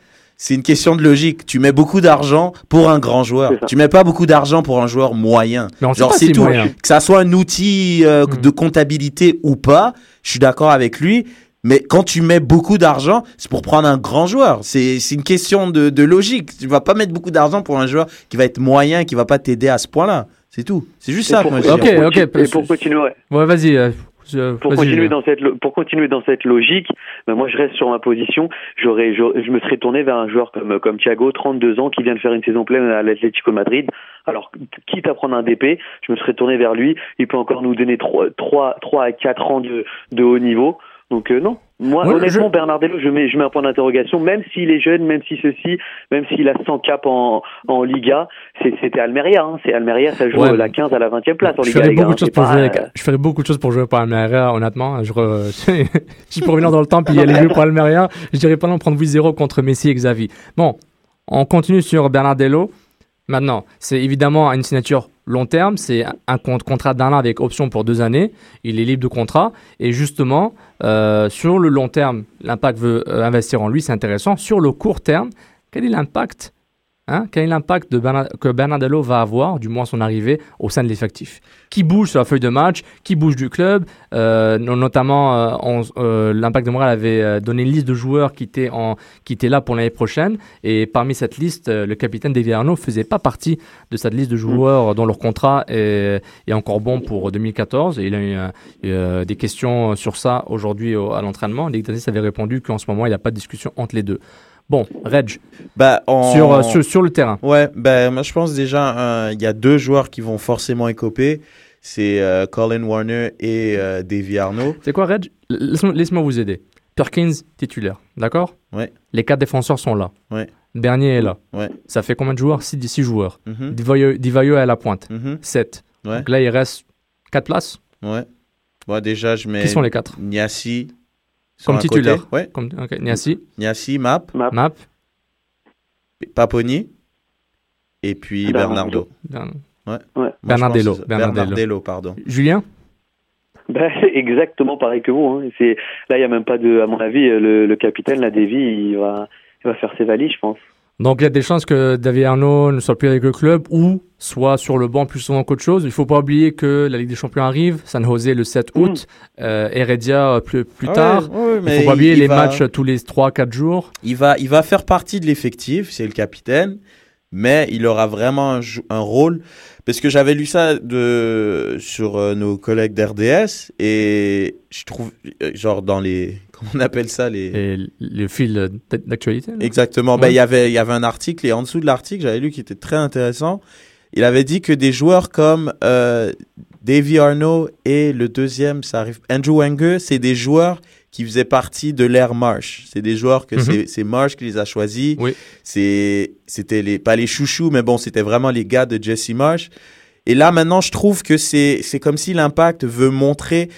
[SPEAKER 5] c'est une question de logique. Tu mets beaucoup d'argent pour un grand joueur. Tu mets pas beaucoup d'argent pour un joueur moyen.
[SPEAKER 4] Mais on sait
[SPEAKER 5] Genre, c'est
[SPEAKER 4] est
[SPEAKER 5] tout.
[SPEAKER 4] moyen.
[SPEAKER 5] Que ça soit un outil euh,
[SPEAKER 4] Mm.
[SPEAKER 5] de comptabilité ou pas, je suis d'accord avec lui. Mais quand tu mets beaucoup d'argent, c'est pour prendre un grand joueur. C'est c'est une question de, de logique. Tu vas pas mettre beaucoup d'argent pour un joueur qui va être moyen, qui va pas t'aider à ce point-là. C'est tout. C'est juste
[SPEAKER 8] Et
[SPEAKER 5] ça
[SPEAKER 8] pour-
[SPEAKER 5] moi
[SPEAKER 8] et pour
[SPEAKER 4] ok,
[SPEAKER 8] conti-
[SPEAKER 4] parce-
[SPEAKER 8] Et pour continuer, ouais.
[SPEAKER 4] Ouais, vas-y. euh, je-
[SPEAKER 8] pour continuer dans cette pour continuer dans cette logique, ben moi je reste sur ma position. J'aurais je, je me serais tourné vers un joueur comme comme Thiago, 32 ans, qui vient de faire une saison pleine à l'Atlético Madrid. Alors quitte à prendre un DP, je me serais tourné vers lui. Il peut encore nous donner 3 3 3 à 4 ans de de haut niveau. Donc euh, non, moi
[SPEAKER 4] Ouais,
[SPEAKER 8] honnêtement
[SPEAKER 4] je-
[SPEAKER 8] Bernardello, je mets je mets un point d'interrogation. Même s'il est jeune, même si ceci, même s'il a 100 caps en en Liga, c'était Almeria. Hein. C'est Almeria, ça joue
[SPEAKER 4] Ouais.
[SPEAKER 8] la 15 à la 20e place en
[SPEAKER 4] Je
[SPEAKER 8] Liga.
[SPEAKER 4] ferais
[SPEAKER 8] gars,
[SPEAKER 4] beaucoup
[SPEAKER 8] hein.
[SPEAKER 4] de choses pour jouer.
[SPEAKER 8] euh,
[SPEAKER 4] Je ferais beaucoup de choses pour jouer pour Almeria, honnêtement. Je, re... je peux revenir dans le temps puis y aller jouer pour Almeria. Je dirais pas non prendre 8-0 contre Messi et Xavi. Bon, on continue sur Bernardello. Maintenant, c'est évidemment une signature long terme. C'est un con- contrat d'un an avec option pour deux années. Il est libre de contrat. Et justement, euh, sur le long terme, l'impact veut euh, investir en lui, c'est intéressant. Sur le court terme, quel est l'impact Hein, quel est l'impact que Bernardello va avoir, du moins son arrivée, au sein de l'effectif? Qui bouge sur la feuille de match Qui bouge du club Euh, no- Notamment, euh, on- euh, l'Impact de Montréal avait donné une liste de joueurs qui étaient, en, qui étaient là pour l'année prochaine. Et parmi cette liste, le capitaine David Arnaud faisait pas partie de cette liste de joueurs dont leur contrat est, est encore bon pour 2014. Et il a eu des questions sur ça aujourd'hui au- à l'entraînement. Tennis avait répondu qu'en ce moment, il n'y a pas de discussion entre les deux. Bon, Reg,
[SPEAKER 5] Bah, on-
[SPEAKER 4] sur, euh, sur, sur le terrain.
[SPEAKER 5] Ouais, ben moi je pense déjà euh, il y a deux joueurs qui vont forcément écoper, c'est euh, Colin Warner et euh, Davy Arnaud.
[SPEAKER 4] C'est quoi, Reg? Laisse-moi vous aider. Perkins, titulaire, d'accord?
[SPEAKER 5] Ouais.
[SPEAKER 4] Les quatre défenseurs sont là.
[SPEAKER 5] Ouais.
[SPEAKER 4] Bernier est là.
[SPEAKER 5] Ouais.
[SPEAKER 4] Ça fait combien de joueurs? 6 six joueurs. Divayo, Divayo est à la pointe.
[SPEAKER 5] Mhm.
[SPEAKER 4] 7.
[SPEAKER 5] Ouais.
[SPEAKER 4] Donc là, il reste 4 places?
[SPEAKER 5] Ouais. Bon, déjà je mets
[SPEAKER 4] Qui sont les quatre?
[SPEAKER 5] Niassi sur
[SPEAKER 4] Comme titulaire.
[SPEAKER 5] Ouais.
[SPEAKER 4] Comme, ok, Niassi,
[SPEAKER 5] Niassi, Map,
[SPEAKER 4] Map,
[SPEAKER 5] Paponi et puis
[SPEAKER 8] Bernardo.
[SPEAKER 5] Bernardo.
[SPEAKER 4] Bern-
[SPEAKER 5] Ouais.
[SPEAKER 8] Ouais.
[SPEAKER 4] Bernardello. Bernardello.
[SPEAKER 5] Bernardello, pardon.
[SPEAKER 4] Julien
[SPEAKER 8] Ben, exactement pareil que vous. Hein. C'est là, il y a même pas de, à mon avis, le, le capitaine, la Davy, il va, il va faire ses valises, je pense.
[SPEAKER 4] Donc il y a des chances que David Arnaud ne soit plus avec le club ou soit sur le banc plus souvent qu'autre chose. Il faut pas oublier que la Ligue des Champions arrive, San Jose le 7 août, euh, Heredia euh, plus, plus
[SPEAKER 5] Ah ouais,
[SPEAKER 4] tard.
[SPEAKER 5] ouais,
[SPEAKER 4] il
[SPEAKER 5] mais
[SPEAKER 4] faut pas oublier
[SPEAKER 5] il
[SPEAKER 4] les
[SPEAKER 5] va-
[SPEAKER 4] matchs tous les 3-4 jours.
[SPEAKER 5] Il va, il va faire partie de l'effectif, c'est le capitaine, mais il aura vraiment un, rôle. Parce que j'avais lu ça de, sur euh, nos collègues d'RDS et je trouve, euh, genre dans les. Comment on appelle ça les...
[SPEAKER 4] Et le fil d'actualité.
[SPEAKER 5] Exactement. Ben,
[SPEAKER 4] Ouais.
[SPEAKER 5] il, y avait, il y avait un article et en dessous de l'article, j'avais lu qui était très intéressant. Il avait dit que des joueurs comme euh, Davy Arnaud et le deuxième, ça arrive, Andrew Wenger, c'est des joueurs qui faisaient partie de l'ère Marsh. C'est des joueurs que
[SPEAKER 4] Mhm.
[SPEAKER 5] c'est- c'est Marsh qui les a choisis.
[SPEAKER 4] Oui.
[SPEAKER 5] C'était les, pas les chouchous, mais bon, c'était vraiment les gars de Jesse Marsh. Et là, maintenant, je trouve que c'est, c'est comme si l'impact veut montrer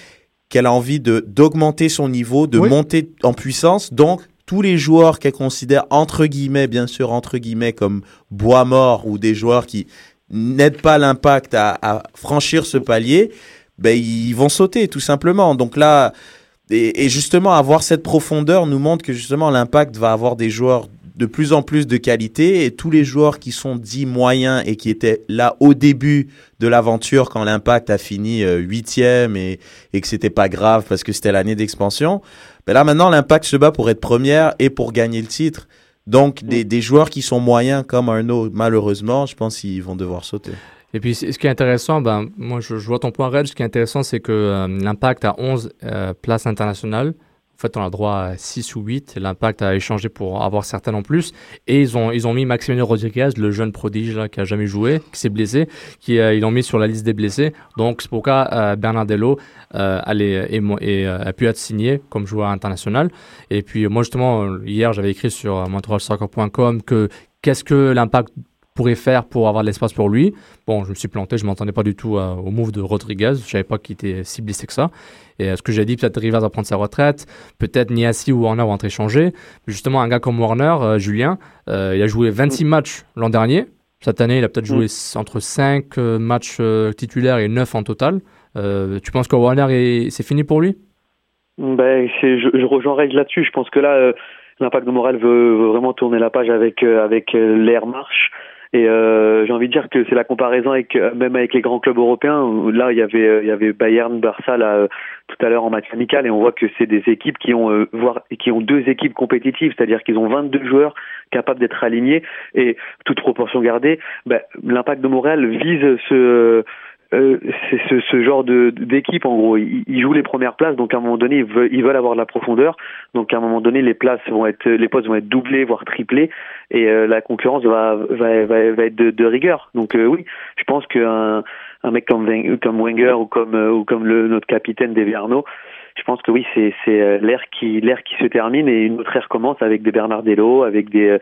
[SPEAKER 5] qu'elle a envie de, d'augmenter son niveau, de
[SPEAKER 4] Oui.
[SPEAKER 5] monter en puissance. Donc, tous les joueurs qu'elle considère, entre guillemets, bien sûr, entre guillemets, comme bois mort ou des joueurs qui n'aident pas l'impact à, à franchir ce palier, ben, ils vont sauter, tout simplement. Donc là, et, et justement, avoir cette profondeur nous montre que justement, l'impact va avoir des joueurs de plus en plus de qualité et tous les joueurs qui sont dits moyens et qui étaient là au début de l'aventure quand l'impact a fini euh, huitième et, et que c'était pas grave parce que c'était l'année d'expansion. Ben là maintenant l'impact se bat pour être première et pour gagner le titre. Donc des, des joueurs qui sont moyens comme Arnaud, malheureusement, je pense qu'ils vont devoir sauter.
[SPEAKER 4] Et puis, ce qui est intéressant, ben, moi, je, vois ton point, Reg. Ce qui est intéressant, c'est que euh, l'impact a 11 euh, places internationales. En fait, on a droit à 6 ou 8. L'impact a échangé pour avoir certaines en plus. Et ils ont, ils ont mis Maximiliano Rodriguez, le jeune prodige qui a jamais joué, qui s'est blessé, qui, euh, ils l'ont mis sur la liste des blessés. Donc, c'est pourquoi euh, Bernardello euh, a pu être signé comme joueur international. Et puis, moi, justement, hier, j'avais écrit sur montrealsoccer.com que qu'est-ce que l'impact pourrait faire pour avoir de l'espace pour lui. Bon, je me suis planté, je m'entendais pas du tout euh, au move de Rodriguez. Je savais pas qu'il était si blessé que ça. Et euh, ce que j'ai dit, peut-être Rivers va prendre sa retraite, peut-être Niassi ou Warner vont entrer changer. Mais justement, un gars comme Warner, euh, Julien, euh, il a joué 26 matchs l'an dernier. Cette année, il a peut-être joué s- entre 5 euh, matchs titulaires et 9 en total. Tu penses que Warner, est- c'est fini pour lui?
[SPEAKER 8] Ben, je, je rejoins Reg là-dessus. Je pense que là, l'impact de Morel veut, veut vraiment tourner la page avec avec l'air marche. Et euh, j'ai envie de dire que c'est la comparaison avec euh, même avec les grands clubs européens. Là, il y avait euh, il y avait Bayern, Barça là euh, tout à l'heure en match amical, et on voit que c'est des équipes qui ont euh, voire qui ont deux équipes compétitives, c'est-à-dire qu'ils ont 22 joueurs capables d'être alignés et toute proportion gardée. Ben, l'impact de Montréal vise ce euh, c'est ce, ce genre de d'équipe en gros. Ils, jouent les premières places, donc à un moment donné ils veulent, ils veulent avoir de la profondeur. Donc à un moment donné les places vont être, les postes vont être doublés voire triplés, et euh, la concurrence va va, va, va être de, de rigueur. Donc euh, oui, je pense qu'un un mec comme comme Wenger ou comme euh, ou comme le, notre capitaine Deverno, je pense que oui c'est c'est euh, l'ère qui l'ère qui se termine et une autre ère commence avec des Bernardello, avec des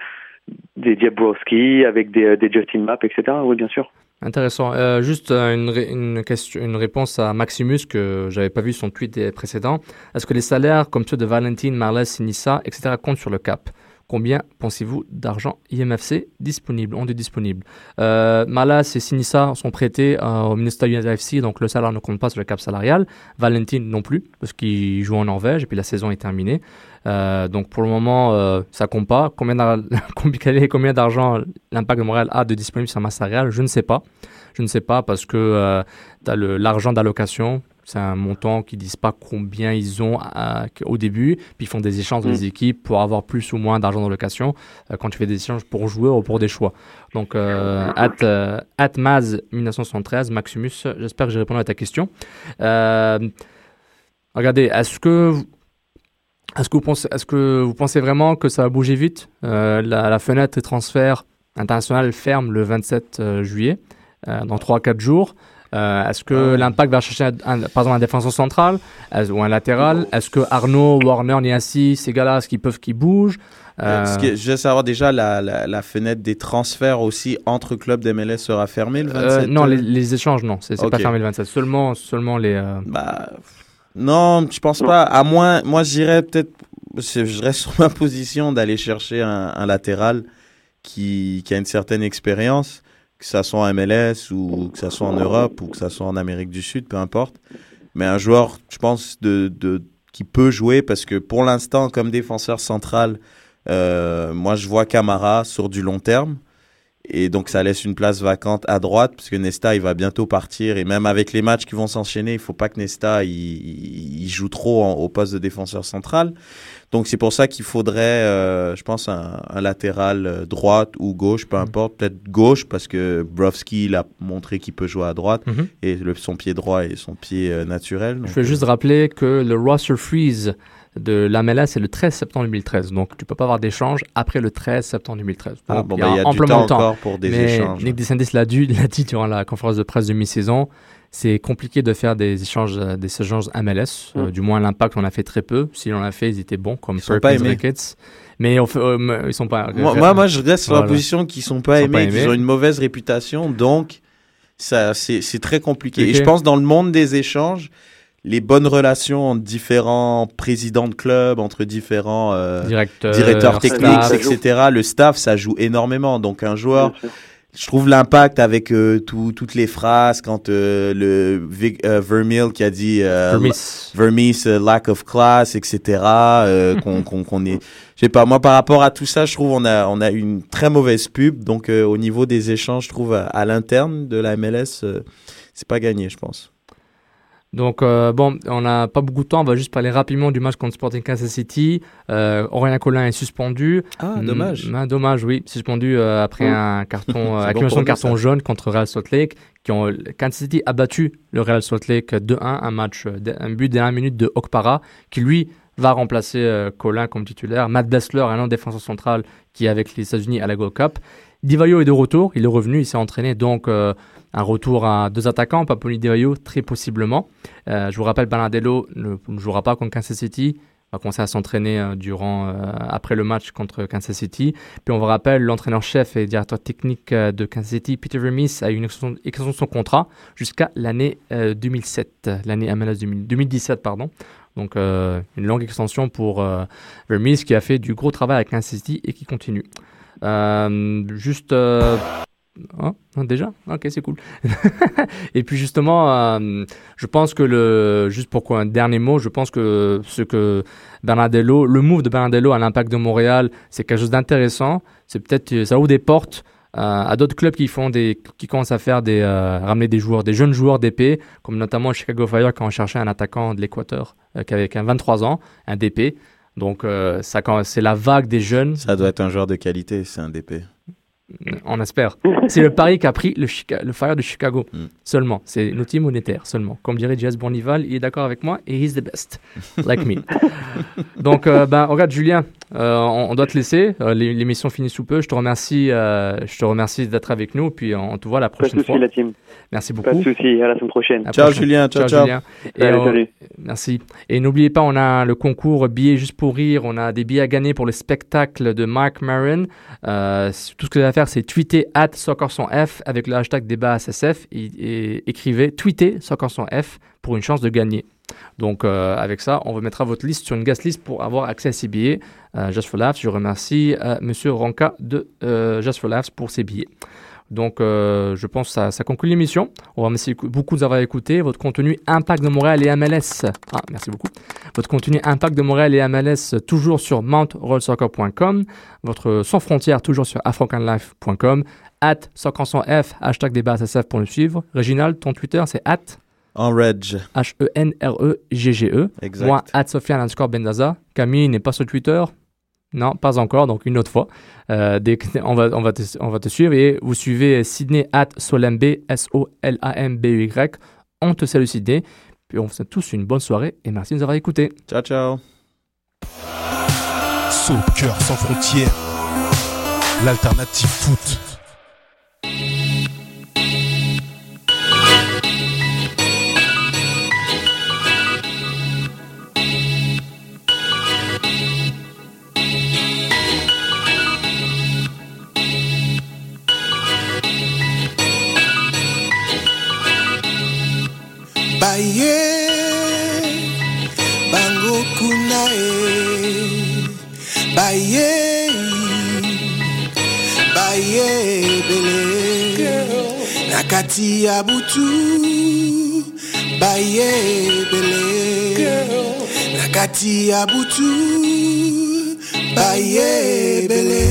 [SPEAKER 8] des Diabrowski, avec des, des Justin Mapp, etc. Oui, bien sûr.
[SPEAKER 4] Intéressant. Euh, juste une, une, réponse à Maximus que j'avais pas vu son tweet précédent. Est-ce que les salaires comme ceux de Valentine, Marles, Sinissa, etc. comptent sur le cap? Combien pensez-vous d'argent IMFC disponible, ont disponible? Euh, Malas et Sinissa sont prêtés euh, au Minnesota United FC, donc le salaire ne compte pas sur le cap salarial. Valentine non plus, parce qu'il joue en Norvège et puis la saison est terminée. Euh, donc pour le moment, euh, ça compte pas. Combien d'ar- combien combien d'argent l'impact de Montréal a de disponible sur masse salariale Je ne sais pas. Je ne sais pas parce que tu as l'argent d'allocation. C'est un montant qui ne disent pas combien ils ont à- au début, puis ils font des échanges dans
[SPEAKER 8] Mm.
[SPEAKER 4] les équipes pour avoir plus ou moins d'argent d'allocation euh, quand tu fais des échanges pour joueurs ou pour des choix. Donc, euh, at, euh, at Maz 1973, Maximus, j'espère que j'ai répondu à ta question. Euh, regardez, est-ce que est-ce que, vous pensez, est-ce que vous pensez vraiment que ça va bouger vite Euh, la, la fenêtre de transfert international ferme le 27 euh, juillet, euh, dans 3-4 jours? Euh, est-ce que l'impact va chercher un, un- par exemple un défenseur central ou un latéral? Est-ce que Arnaud, Warner, Niassi, ces gars-là, est-ce qu'ils peuvent qu'ils bougent? Euh,
[SPEAKER 5] je veux savoir déjà, la, la, la fenêtre des transferts aussi entre clubs d'MLS sera fermée le 27
[SPEAKER 4] euh, Non, les, les échanges, non. C'est c'est pas
[SPEAKER 5] Ok.
[SPEAKER 4] fermé le 27. Seulement, seulement les.
[SPEAKER 5] Bah, non, je pense pas. À moins, moi, je dirais peut-être, je reste sur ma position d'aller chercher un, latéral qui, qui a une certaine expérience, que ça soit en MLS ou que ça soit en Europe ou que ça soit en Amérique du Sud, peu importe. Mais un joueur, je pense, de, de, qui peut jouer parce que pour l'instant, comme défenseur central, euh, moi, je vois Camara sur du long terme. Et donc, ça laisse une place vacante à droite, puisque Nesta, il va bientôt partir. Et même avec les matchs qui vont s'enchaîner, il faut pas que Nesta, il, il joue trop en- au poste de défenseur central. Donc, c'est pour ça qu'il faudrait, euh, je pense, un, un latéral euh, droite ou gauche, peu importe. Peut-être gauche, parce que Brovski, il a montré qu'il peut jouer à droite.
[SPEAKER 4] Mhm.
[SPEAKER 5] Et le, son pied droit est son pied euh, naturel.
[SPEAKER 4] Je veux juste rappeler que le roster freeze de l'AMLA, c'est le 13 septembre 2013. Donc, tu peux pas avoir d'échange après le 13 septembre 2013.
[SPEAKER 5] Ah,
[SPEAKER 4] Donc,
[SPEAKER 5] bon, bah, il y a du
[SPEAKER 4] amplement
[SPEAKER 5] temps encore pour des
[SPEAKER 4] Mais
[SPEAKER 5] échanges.
[SPEAKER 4] Nick DeSantis l'a dit, l'a dit durant la conférence de presse de mi-saison. C'est compliqué de faire des échanges, euh, des échanges MLS. Euh,
[SPEAKER 5] Mm.
[SPEAKER 4] du moins, l'impact, on a fait très peu. Si on a fait, ils étaient bons, comme
[SPEAKER 5] Ils sont pas
[SPEAKER 4] Perkins
[SPEAKER 5] aimés.
[SPEAKER 4] Ricketts. Mais on fait, euh, ils sont pas.
[SPEAKER 5] Moi, moi, moi, je reste sur la position qu'ils sont pas
[SPEAKER 4] Ils
[SPEAKER 5] aimés,
[SPEAKER 4] pas
[SPEAKER 5] qu'ils
[SPEAKER 4] aimés.
[SPEAKER 5] ont une mauvaise réputation, donc ça, c'est c'est très compliqué. Et je pense dans le monde des échanges, les bonnes relations entre différents présidents de clubs, entre différents euh,
[SPEAKER 4] Directeurs,
[SPEAKER 5] directeurs techniques,
[SPEAKER 4] staff.
[SPEAKER 5] etc. Le staff, ça joue énormément. Donc un joueur, je trouve l'impact avec euh, tout- toutes les phrases quand euh, le Vic, euh, Vermeil qui a dit euh,
[SPEAKER 4] Vermees,
[SPEAKER 5] euh, lack of class, etc. euh, qu'on est, je sais pas. Moi, par rapport à tout ça, je trouve on a on a une très mauvaise pub. Donc euh, au niveau des échanges, je trouve à, à l'interne de la MLS, euh, c'est pas gagné, je pense.
[SPEAKER 4] Donc, euh, bon, on n'a pas beaucoup de temps. On va juste parler rapidement du match contre Sporting Kansas City. Euh, Aurélien Collin est suspendu.
[SPEAKER 5] Ah,
[SPEAKER 4] Mm,
[SPEAKER 5] dommage.
[SPEAKER 4] mm, dommage, oui. Suspendu euh, après un carton, euh,
[SPEAKER 5] bon
[SPEAKER 4] accumulation
[SPEAKER 5] pour
[SPEAKER 4] de carton jaune contre Real Salt Lake. Qui ont, Kansas City a battu le Real Salt Lake 2-1, un match, euh, un but dernière minute de Okpara, qui lui va remplacer euh, Collin comme titulaire. Matt Bessler, un autre défenseur central qui est avec les États-Unis à la Gold Cup. Divayo est de retour, il est revenu, il s'est entraîné, donc euh, un retour à deux attaquants, Paponi Divayo très possiblement. Euh, je vous rappelle, Bernardello ne, ne jouera pas contre Kansas City. va commencer à s'entraîner euh, durant euh, après le match contre Kansas City. Puis on vous rappelle, l'entraîneur-chef et directeur technique de Kansas City, Peter Remis, a eu une extension, de son contrat jusqu'à l'année euh, 2007, l'année MLS 2000 2017, pardon. Donc une longue extension pour Remis qui a fait du gros travail avec Kansas City et qui continue. Juste Oh, oh, déjà Ok, c'est cool. et puis justement, euh, je pense que le, juste pour un dernier mot, je pense que ce que Bernardello, le move de Bernardello à l'Impact de Montréal, c'est quelque chose d'intéressant. C'est peut-être, ça ouvre des portes euh, à d'autres clubs qui font des, qui commencent à faire des, euh, ramener des joueurs, des jeunes joueurs d'épée, comme notamment Chicago Fire quand on cherchait un attaquant de l'Équateur euh, qui avait qu'un 23 ans, un DP. Donc euh, ça, c'est la vague des jeunes.
[SPEAKER 5] Ça doit être un joueur de qualité, c'est un DP.
[SPEAKER 4] On espère. C'est le pari qu'a pris le, Chica- le Fire de Chicago
[SPEAKER 5] Mm.
[SPEAKER 4] seulement. C'est une outil monétaire seulement. Comme dirait Jazz Bournival, il est d'accord avec moi et he's the best. Like me. Donc, euh, ben, regarde, Julien, euh, on, on doit te laisser. Euh, l'é- L'émission finit sous peu. Je te remercie, euh, je te remercie d'être avec nous. Puis on te voit la
[SPEAKER 8] Pas de
[SPEAKER 4] prochaine
[SPEAKER 8] souci,
[SPEAKER 4] fois.
[SPEAKER 8] la team.
[SPEAKER 4] Merci beaucoup.
[SPEAKER 8] Pas de souci. À la semaine prochaine.
[SPEAKER 4] À
[SPEAKER 5] Ciao,
[SPEAKER 4] prochaine.
[SPEAKER 5] Julien. Ciao, ciao.
[SPEAKER 4] Julien. Et
[SPEAKER 8] Salut,
[SPEAKER 4] on-
[SPEAKER 8] salut.
[SPEAKER 4] Merci. Et n'oubliez pas, on a le concours billets juste pour rire. On a des billets à gagner pour le spectacle de Mark Maron. Euh, tout ce que vous avez à faire, c'est tweeter at F avec le hashtag débat SSF et, et écrivez tweeter F pour une chance de gagner. Donc euh, avec ça, on vous mettra votre liste sur une guest list pour avoir accès à ces billets. Euh, for Laughs, je remercie euh, Monsieur de euh, Just for Laughs pour ces billets. Donc, euh, je pense que ça, conclut l'émission. On va remercier beaucoup de vous avoir écouté. Votre contenu Impact de Montréal et MLS. Ah, merci beaucoup. Votre contenu Impact de Montréal et MLS toujours sur mountrollsoccer.com. Votre sans frontières toujours sur africanlife.com. At F, hashtag débat SSF pour nous suivre. Réginald, ton Twitter, c'est at
[SPEAKER 5] En reg.
[SPEAKER 4] H-E-N-R-E-G-G-E.
[SPEAKER 5] Exact.
[SPEAKER 4] Moi, at Sofiane underscore Bendaza. Camille n'est pas sur Twitter. Non, pas encore, donc une autre fois. Euh, dès que- on, va, on, va te, on va te suivre et vous suivez Sydney at Solambe, S-O-L-A-M-B-E-Y. On te salue Sydney. Puis on vous souhaite tous une bonne soirée et merci de nous avoir écoutés.
[SPEAKER 5] Ciao, ciao.
[SPEAKER 3] Soccer sans frontières, l'alternative foot.
[SPEAKER 13] Baye bango kuna e baye baye bele. Na kati ya butu baye bele. Na kati ya butu baye bele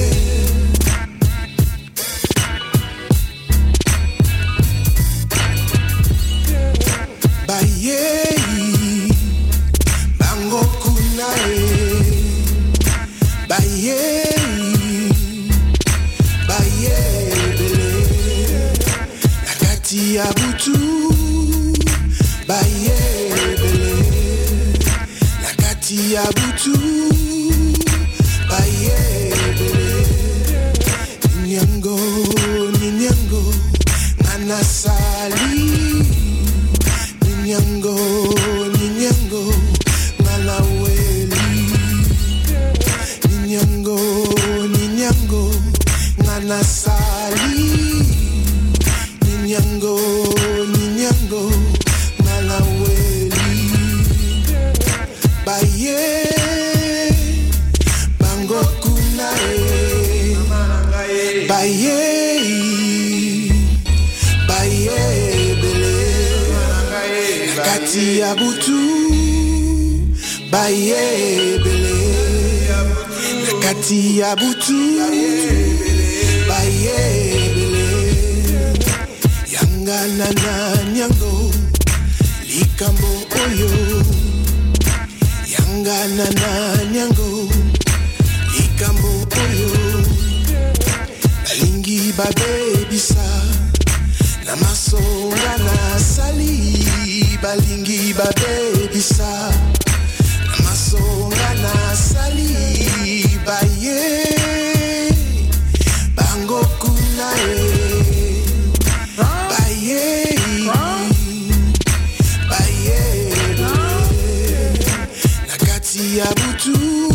[SPEAKER 14] Yabutu.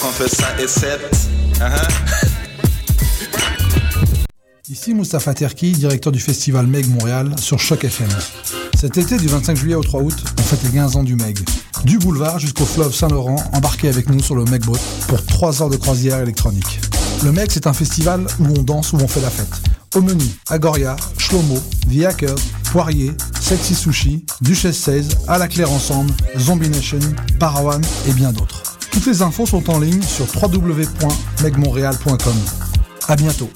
[SPEAKER 14] Qu'on fait ça et. Uh-huh.
[SPEAKER 1] Ici Moustapha Terki, directeur du festival Meg Montréal sur Choc FM. Cet été, du 25 juillet au 3 août, on fête les 15 ans du Meg. Du boulevard jusqu'au fleuve Saint-Laurent, embarquez avec nous sur le Meg Boat pour 3 heures de croisière électronique. Le Meg, c'est un festival où on danse, où on fait la fête. Au menu, Agoria, Shlomo, The Hackers, Poirier, Sexy Sushi, Duchesse 16, À la Claire Ensemble, Zombie Nation, Parawan et bien d'autres. Toutes les infos sont en ligne sur www.megmontréal.com. À bientôt.